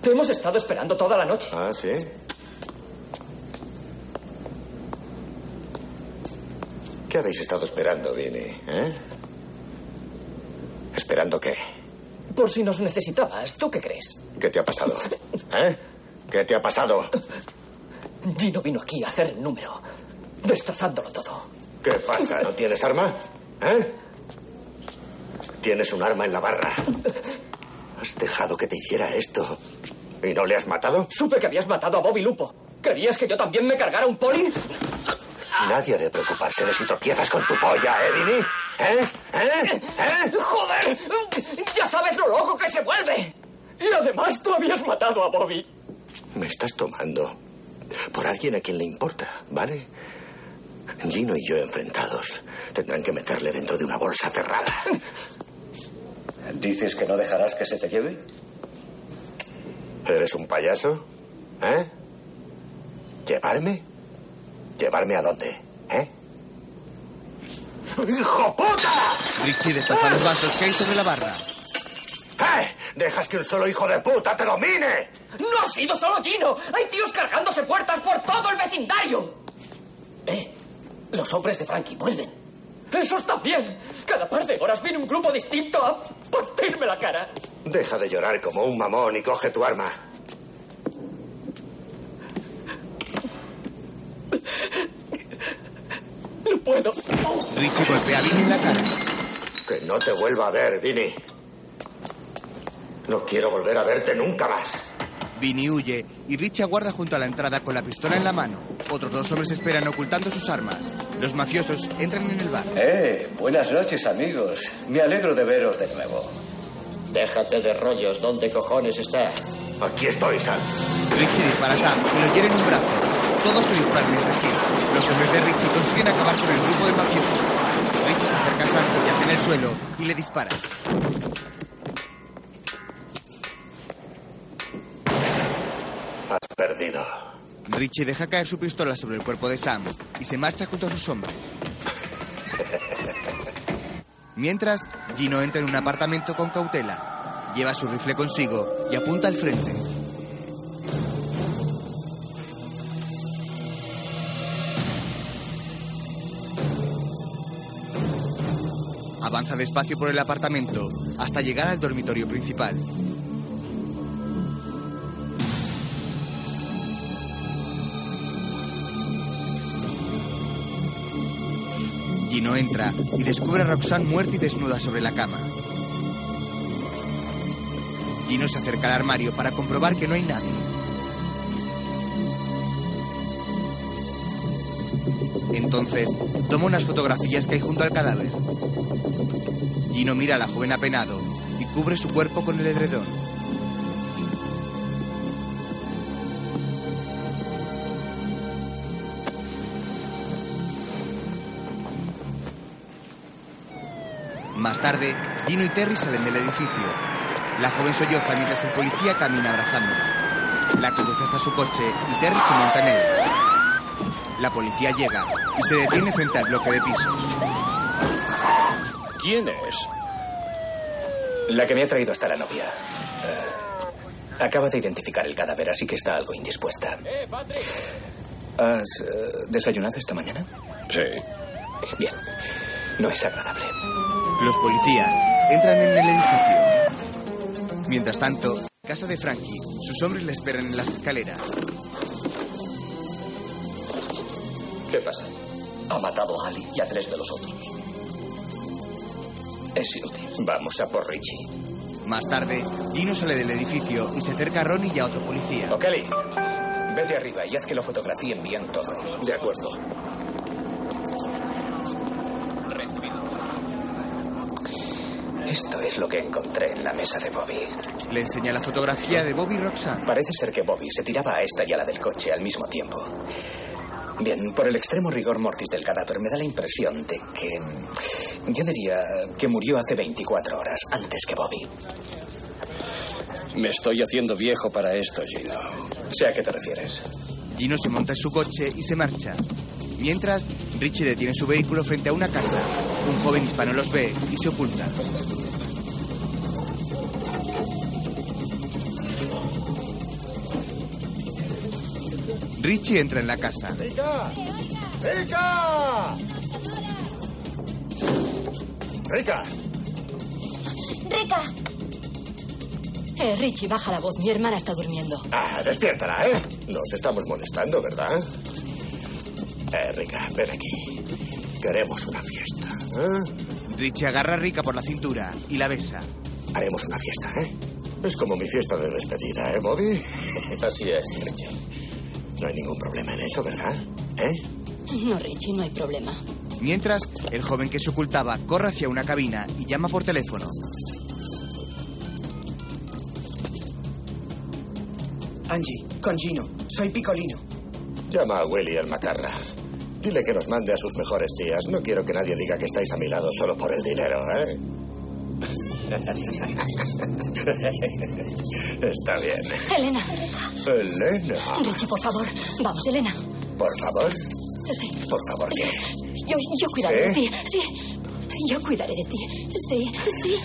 Te hemos estado esperando toda la noche. Ah, sí. ¿Qué habéis estado esperando, Vinny? ¿Eh? ¿Esperando qué? Por si nos necesitabas, ¿tú qué crees? ¿Qué te ha pasado? ¿Eh? ¿Qué te ha pasado? Gino vino aquí a hacer el número, destrozándolo todo. ¿Qué pasa? ¿No tienes arma? ¿Eh? Tienes un arma en la barra. ¿Has dejado que te hiciera esto? ¿Y no le has matado? Supe que habías matado a Bobby Lupo. ¿Querías que yo también me cargara un poli? Nadie ha de preocuparse de si tropiezas con tu polla, ¿eh, Vinny? ¿Eh? ¿Eh? ¿Eh? ¡Joder! ¡Ya sabes lo loco que se vuelve! Y además tú habías matado a Bobby. Me estás tomando por alguien a quien le importa, ¿vale? Gino y yo enfrentados. Tendrán que meterle dentro de una bolsa cerrada. ¿Dices que no dejarás que se te lleve? ¿Eres un payaso? ¿Eh? ¿Llevarme? ¿Llevarme a dónde? ¿Eh? ¡Hijo puta! Richie destaza los vasos que hay sobre la barra. ¡Eh! ¿Dejas que un solo hijo de puta te domine? ¡No ha sido solo Gino! ¡Hay tíos cargándose puertas por todo el vecindario! ¡Eh! Los hombres de Frankie vuelven. ¡Esos también! Cada par de horas viene un grupo distinto a partirme la cara. Deja de llorar como un mamón y coge tu arma. No puedo. Richie golpea a Vinny en la cara. Que no te vuelva a ver, Vinny. No quiero volver a verte nunca más. Vinny huye y Richie aguarda junto a la entrada con la pistola en la mano. Otros dos hombres esperan ocultando sus armas. Los mafiosos entran en el bar. Eh, buenas noches, amigos. Me alegro de veros de nuevo. Déjate de rollos. ¿Dónde cojones está? Aquí estoy, Sam. Richie dispara a Sam y lo hiere en un brazo. Todos se disparan entre sí. Los hombres de Richie consiguen acabar con el grupo de mafiosos. Richie se acerca a Sam que yace en el suelo y le dispara. Perdido. Richie deja caer su pistola sobre el cuerpo de Sam y se marcha junto a sus hombres. Mientras, Gino entra en un apartamento con cautela. Lleva su rifle consigo y apunta al frente. Avanza despacio por el apartamento hasta llegar al dormitorio principal. Gino entra y descubre a Roxanne muerta y desnuda sobre la cama. Gino se acerca al armario para comprobar que no hay nadie. Entonces, toma unas fotografías que hay junto al cadáver. Gino mira a la joven apenado y cubre su cuerpo con el edredón. Tarde, Gino y Terry salen del edificio. La joven solloza mientras el policía camina abrazándola. La conduce hasta su coche y Terry se monta en él. La policía llega y se detiene frente al bloque de pisos. ¿Quién es? La que me ha traído hasta la novia. Eh, acaba de identificar el cadáver, así que está algo indispuesta. ¿Has eh, desayunado esta mañana? Sí. Bien. No es agradable. Los policías entran en el edificio. Mientras tanto, en casa de Frankie, sus hombres le esperan en las escaleras. ¿Qué pasa? Ha matado a Ali y a tres de los otros. Es inútil. Vamos a por Richie. Más tarde, Gino sale del edificio y se acerca a Ronnie y a otro policía. O'Kelly, vete arriba y haz que lo fotografíen bien todo. De acuerdo. Esto es lo que encontré en la mesa de Bobby. Le enseña la fotografía de Bobby Roxanne. Parece ser que Bobby se tiraba a esta y a la del coche al mismo tiempo. Bien, por el extremo rigor mortis del cadáver me da la impresión de que... Yo diría que murió hace 24 horas, antes que Bobby. Me estoy haciendo viejo para esto, Gino. Sé a qué te refieres. Gino se monta en su coche y se marcha. Mientras, Richie detiene su vehículo frente a una casa. Un joven hispano los ve y se oculta. Richie entra en la casa. ¡Rica! ¡Rica! ¡Rica! ¡Rica! Eh, Richie, baja la voz. Mi hermana está durmiendo. Ah, despiértala, ¿eh? Nos estamos molestando, ¿verdad? Eh, Rica, ven aquí. Queremos una fiesta. ¿eh? Richie agarra a Rica por la cintura y la besa. Haremos una fiesta, ¿eh? Es como mi fiesta de despedida, ¿eh, Bobby? Así es, Richie. No hay ningún problema en eso, ¿verdad? ¿Eh? No, Richie, no hay problema. Mientras, el joven que se ocultaba corre hacia una cabina y llama por teléfono. Angie, con Gino. Soy Picolino. Llama a Willy el macarra. Dile que nos mande a sus mejores tías. No quiero que nadie diga que estáis a mi lado solo por el dinero, ¿eh? Está bien. Elena. Elena. Richie, por favor. Vamos, Elena. Por favor. Sí. Por favor, ¿qué? Yo, yo cuidaré ¿Sí? de ti. Sí. Yo cuidaré de ti. Sí, sí.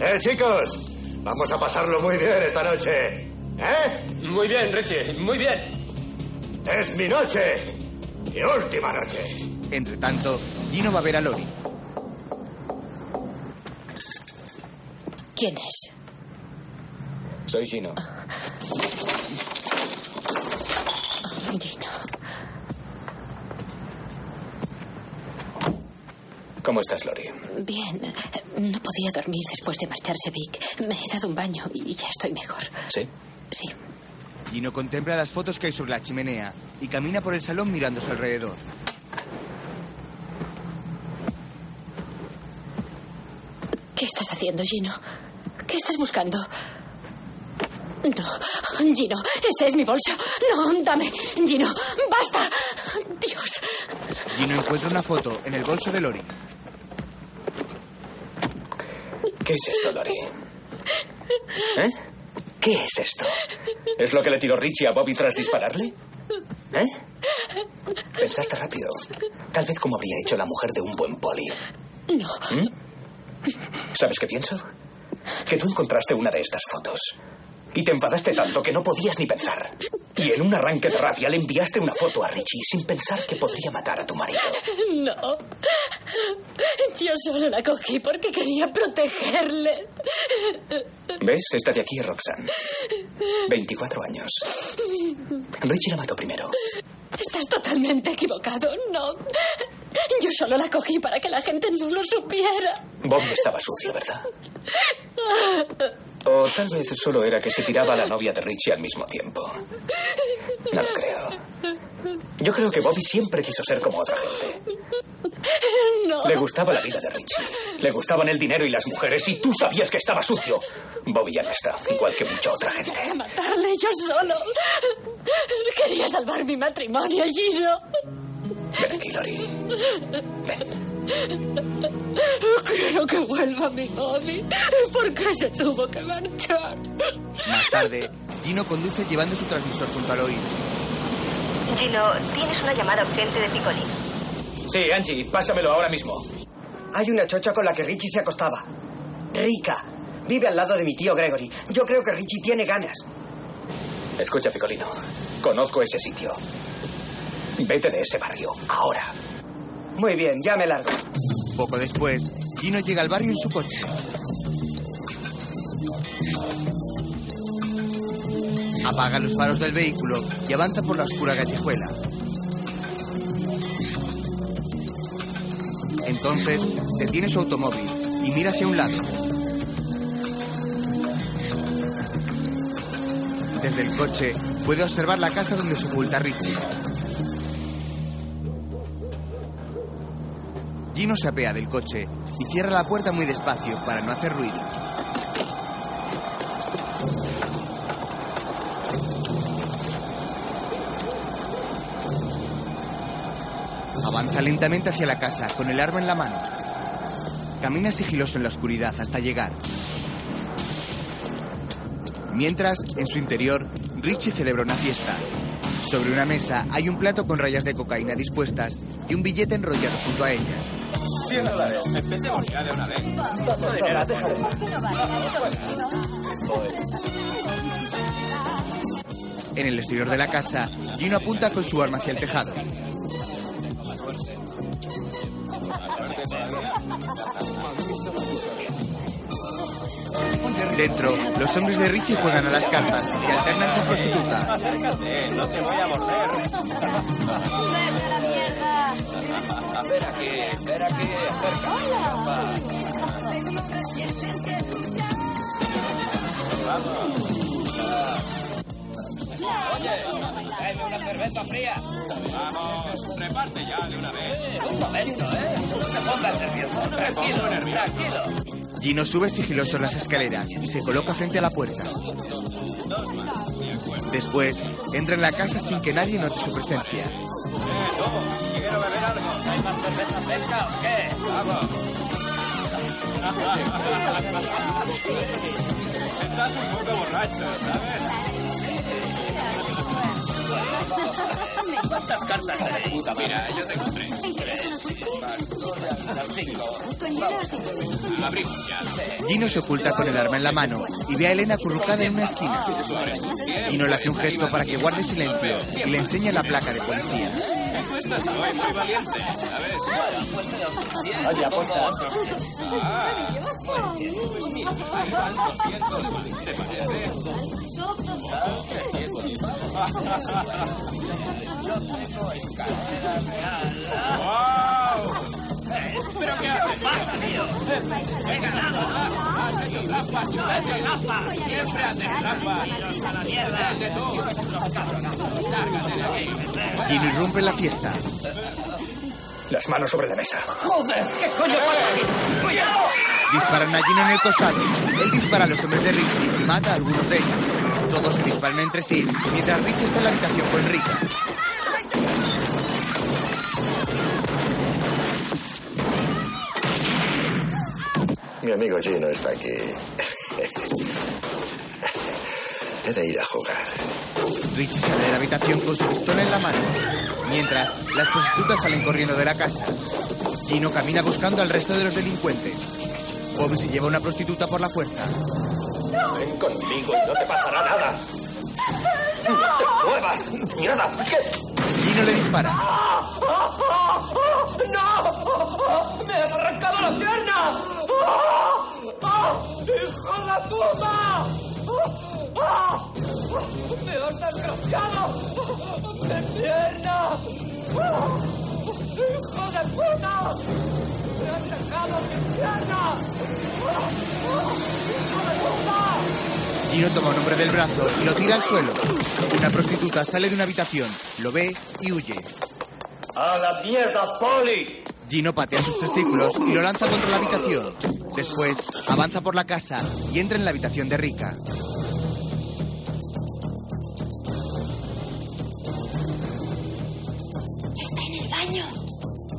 ¡Eh, chicos! Vamos a pasarlo muy bien esta noche. ¿Eh? Muy bien, Richie, muy bien. Es mi noche. Mi última noche. Entre tanto, Gino va a ver a Lori. ¿Quién es? Soy Gino. Gino. ¿Cómo estás, Lori? Bien. No podía dormir después de marcharse Vic. Me he dado un baño y ya estoy mejor. ¿Sí? Sí. Gino contempla las fotos que hay sobre la chimenea y camina por el salón mirando a su alrededor. ¿Qué estás haciendo, Gino? ¿Qué estás buscando? No, Gino, ese es mi bolso. No, dame. Gino, basta. Dios. Gino encuentra una foto en el bolso de Lori. ¿Qué es esto, Lori? ¿Eh? ¿Qué es esto? ¿Es lo que le tiró Richie a Bobby tras dispararle? ¿Eh? Pensaste rápido. Tal vez como habría hecho la mujer de un buen poli. No. ¿Mm? ¿Sabes qué pienso? Que tú encontraste una de estas fotos. Y te enfadaste tanto que no podías ni pensar. Y en un arranque de rabia le enviaste una foto a Richie sin pensar que podría matar a tu marido. No. Yo solo la cogí porque quería protegerle. ¿Ves? Esta de aquí es Roxanne. 24 años. Richie la mató primero. Estás totalmente equivocado. No. Yo solo la cogí para que la gente no lo supiera. Bobby estaba sucio, ¿verdad? O tal vez solo era que se tiraba a la novia de Richie al mismo tiempo. No lo creo. Yo creo que Bobby siempre quiso ser como otra gente. No. Le gustaba la vida de Richie. Le gustaban el dinero y las mujeres y tú sabías que estaba sucio. Bobby ya no está, igual que mucha otra gente. Quería matarle yo solo. Quería salvar mi matrimonio, Gino. Ven aquí, Lori. Quiero que vuelva mi Bobby. ¿Por qué se tuvo que marchar? Más tarde, Gino conduce llevando su transmisor junto al oído. Gino, tienes una llamada urgente de Picolín. Sí, Angie, pásamelo ahora mismo. Hay una chocha con la que Richie se acostaba. Rica. Vive al lado de mi tío Gregory. Yo creo que Richie tiene ganas. Escucha, Picolino. Conozco ese sitio. Vete de ese barrio, ahora. Muy bien, ya me largo. Poco después, Gino llega al barrio en su coche. Apaga los faros del vehículo y avanza por la oscura callejuela. Entonces, detiene su automóvil y mira hacia un lado. Desde el coche puede observar la casa donde se oculta Richie. Gino se apea del coche y cierra la puerta muy despacio para no hacer ruido. Avanza lentamente hacia la casa con el arma en la mano. Camina sigiloso en la oscuridad hasta llegar. Mientras, en su interior, Richie celebra una fiesta. Sobre una mesa hay un plato con rayas de cocaína dispuestas y un billete enrollado junto a ellas. En el exterior de la casa, Gino apunta con su arma hacia el tejado. Dentro, los hombres de Richie juegan a las cartas y alternan con prostitutas. Acércate, no te voy a morder. Ven aquí, ven aquí, Oye, tráeme una cerveza fría. Vamos, reparte ya de una vez. Un momento, ¿eh? No te pongas nervioso. Tranquilo, tranquilo. Gino sube sigiloso las escaleras y se coloca frente a la puerta. Después, entra en la casa sin que nadie note su presencia. Quiero beber algo. ¿Hay más cerveza fresca o qué? Vamos. Estás un poco borracho, ¿sabes? ¿Cuántas cartas tenéis? Mira, yo tengo tres. Abrimos ya. Gino se oculta con el arma en la mano y ve a Elena acurrucada en una esquina. Gino le hace un gesto para que guarde silencio y le enseña la placa de policía. Hoy muy valiente, ¿sabes? Oye, apuesta. ¿Te parece? ¡Wow! ¿Pero qué haces? pasa, tío? ¡He ganado! ¡Has hecho trampas! ¡Has hecho trampas! ¡Siempre haces trampas! ¡Iros a la mierda! ¡Vete tú! ¡Lárgate de aquí! Gino irrumpe la fiesta. Las manos sobre la mesa. ¡Joder! ¿Qué coño pasa aquí? ¡Cuidado! Disparan a Gino en el costado. Él dispara a los hombres de Richie y mata a algunos de ellos. Todos se disparan entre sí, mientras Richie está en la habitación con Rika. Mi amigo Gino está aquí. He de ir a jugar. Richie sale de la habitación con su pistola en la mano. Mientras, las prostitutas salen corriendo de la casa. Gino camina buscando al resto de los delincuentes. Bobby se lleva una prostituta por la fuerza. Ven conmigo y no te pasará nada. ¡No te muevas! ¡Mierda! ¿Qué? Gino le dispara. ¡No! ¡Me has arrancado la pierna! ¡Hijo de puta! ¡Me has desgraciado! ¡Mi pierna! ¡Hijo de puta! Gino toma a un hombre del brazo y lo tira al suelo. Una prostituta sale de una habitación, lo ve y huye. ¡A la mierda, Poli! Gino patea sus testículos y lo lanza contra la habitación. Después, avanza por la casa y entra en la habitación de Rika. Está en el baño.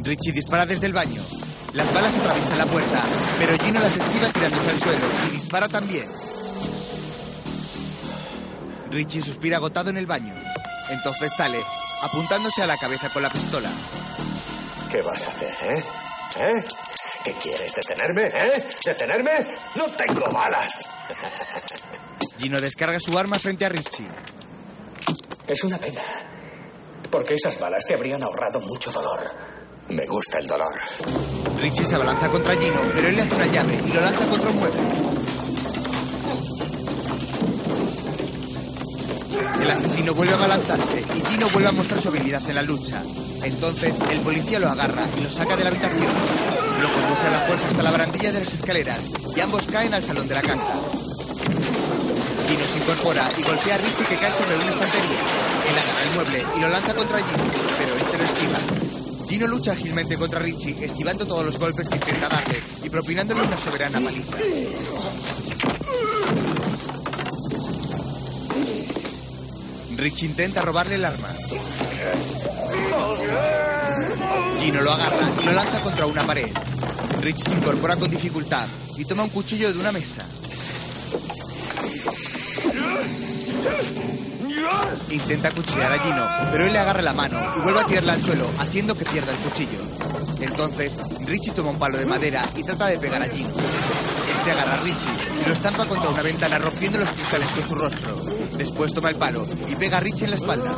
Richie dispara desde el baño. Las balas atraviesan la puerta, pero Gino las esquiva tirándose al suelo y dispara también. Richie suspira agotado en el baño. Entonces sale, apuntándose a la cabeza con la pistola. ¿Qué vas a hacer, eh? ¿Eh? ¿Qué quieres? ¿Detenerme, eh? ¿Detenerme? ¡No tengo balas! Gino descarga su arma frente a Richie. Es una pena. Porque esas balas te habrían ahorrado mucho dolor. Me gusta el dolor. Richie se abalanza contra Gino, pero él le hace una llave y lo lanza contra un mueble. El asesino vuelve a balanzarse y Gino vuelve a mostrar su habilidad en la lucha. Entonces, el policía lo agarra y lo saca de la habitación. Lo conduce a la fuerza hasta la barandilla de las escaleras y ambos caen al salón de la casa. Gino se incorpora y golpea a Richie que cae sobre una estantería. Él agarra el mueble y lo lanza contra Gino, pero este lo esquiva. Gino lucha ágilmente contra Richie, esquivando todos los golpes que intenta darle y propinándole una soberana paliza. Richie intenta robarle el arma. Gino lo agarra y lo lanza contra una pared. Richie se incorpora con dificultad y toma un cuchillo de una mesa. Intenta cuchillar a Gino, pero él le agarra la mano y vuelve a tirarla al suelo, haciendo que pierda el cuchillo. Entonces, Richie toma un palo de madera y trata de pegar a Gino. Este agarra a Richie y lo estampa contra una ventana rompiendo los cristales con su rostro. Después toma el palo y pega a Richie en la espalda.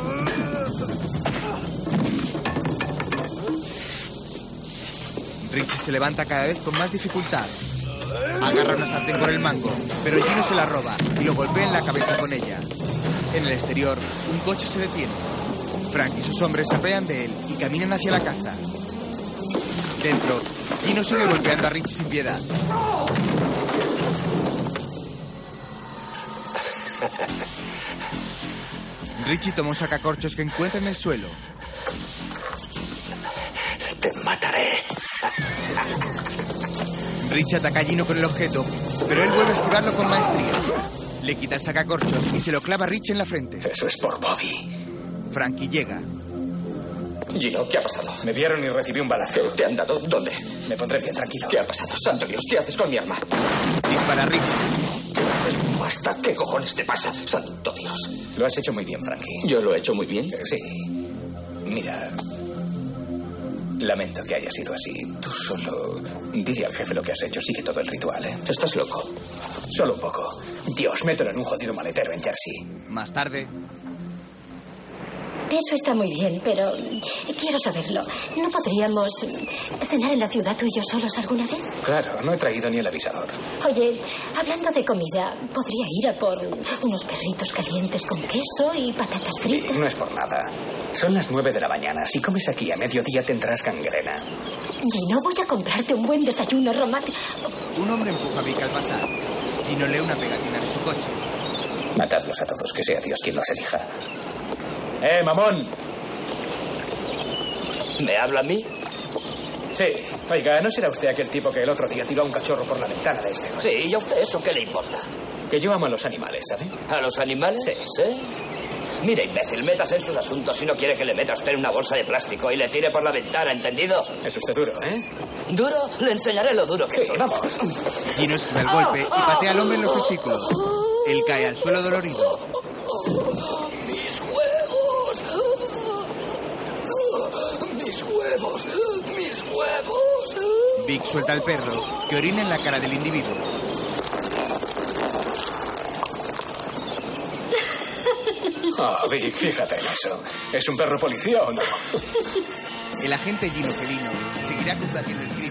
Richie se levanta cada vez con más dificultad. Agarra una sartén por el mango, pero Gino se la roba y lo golpea en la cabeza con ella. En el exterior, un coche se detiene. Frank y sus hombres se apean de él y caminan hacia la casa. Dentro, Gino sigue golpeando a Richie sin piedad. Richie toma un sacacorchos que encuentra en el suelo. Te mataré. Richie ataca a Gino con el objeto, pero él vuelve a esquivarlo con maestría. Le quita el sacacorchos y se lo clava a Richie en la frente. Eso es por Bobby. Frankie llega. Gino, ¿qué ha pasado? Me vieron y recibí un balazo. ¿Qué te han dado? ¿Dónde? Me pondré bien, tranquilo. ¿Qué ha pasado? Santo Dios, ¿qué haces con mi arma? Dispara a Richie. Basta, ¿qué cojones te pasa? Santo Dios. Lo has hecho muy bien, Frankie. ¿Yo lo he hecho muy bien? Sí. Mira. Lamento que haya sido así. Tú solo. Dile al jefe lo que has hecho. Sigue todo el ritual, ¿eh? Estás loco. Solo un poco. Dios, mételo en un jodido maletero en Jersey. Más tarde, Eso está muy bien, pero quiero saberlo. ¿No podríamos cenar en la ciudad tú y yo solos alguna vez? Claro, no he traído ni el avisador. Oye, hablando de comida, podría ir a por unos perritos calientes con queso y patatas Y fritas. no es por nada. Son las nueve de la mañana. Si comes aquí a mediodía tendrás gangrena. Gino, voy a comprarte un buen desayuno romántico. un hombre empuja a Vic al pasar. Gino lee una pegatina de su coche. Matadlos a todos, que sea Dios quien los elija. ¡Eh, mamón! ¿Me habla a mí? Sí. Oiga, ¿no será usted aquel tipo que el otro día tiró a un cachorro por la ventana de este coche? Sí, ¿y a usted eso qué le importa? Que yo amo a los animales, ¿sabe? ¿A los animales? Sí. ¿Sí? Mire, imbécil, metas en sus asuntos si no quiere que le meta a usted en una bolsa de plástico y le tire por la ventana, ¿entendido? Es usted duro, ¿eh? ¿Duro? Le enseñaré lo duro que Sí, soy. vamos. Gino esquiva el golpe y patea al hombre en los testículos. Él cae al suelo dolorido. ¡Mis huevos! ¡Mis huevos! ¡Mis huevos! Vic suelta al perro, que orina en la cara del individuo. Ah, Vic, fíjate en eso. ¿Es un perro policía o no? El agente Gino Felino seguirá combatiendo el crimen.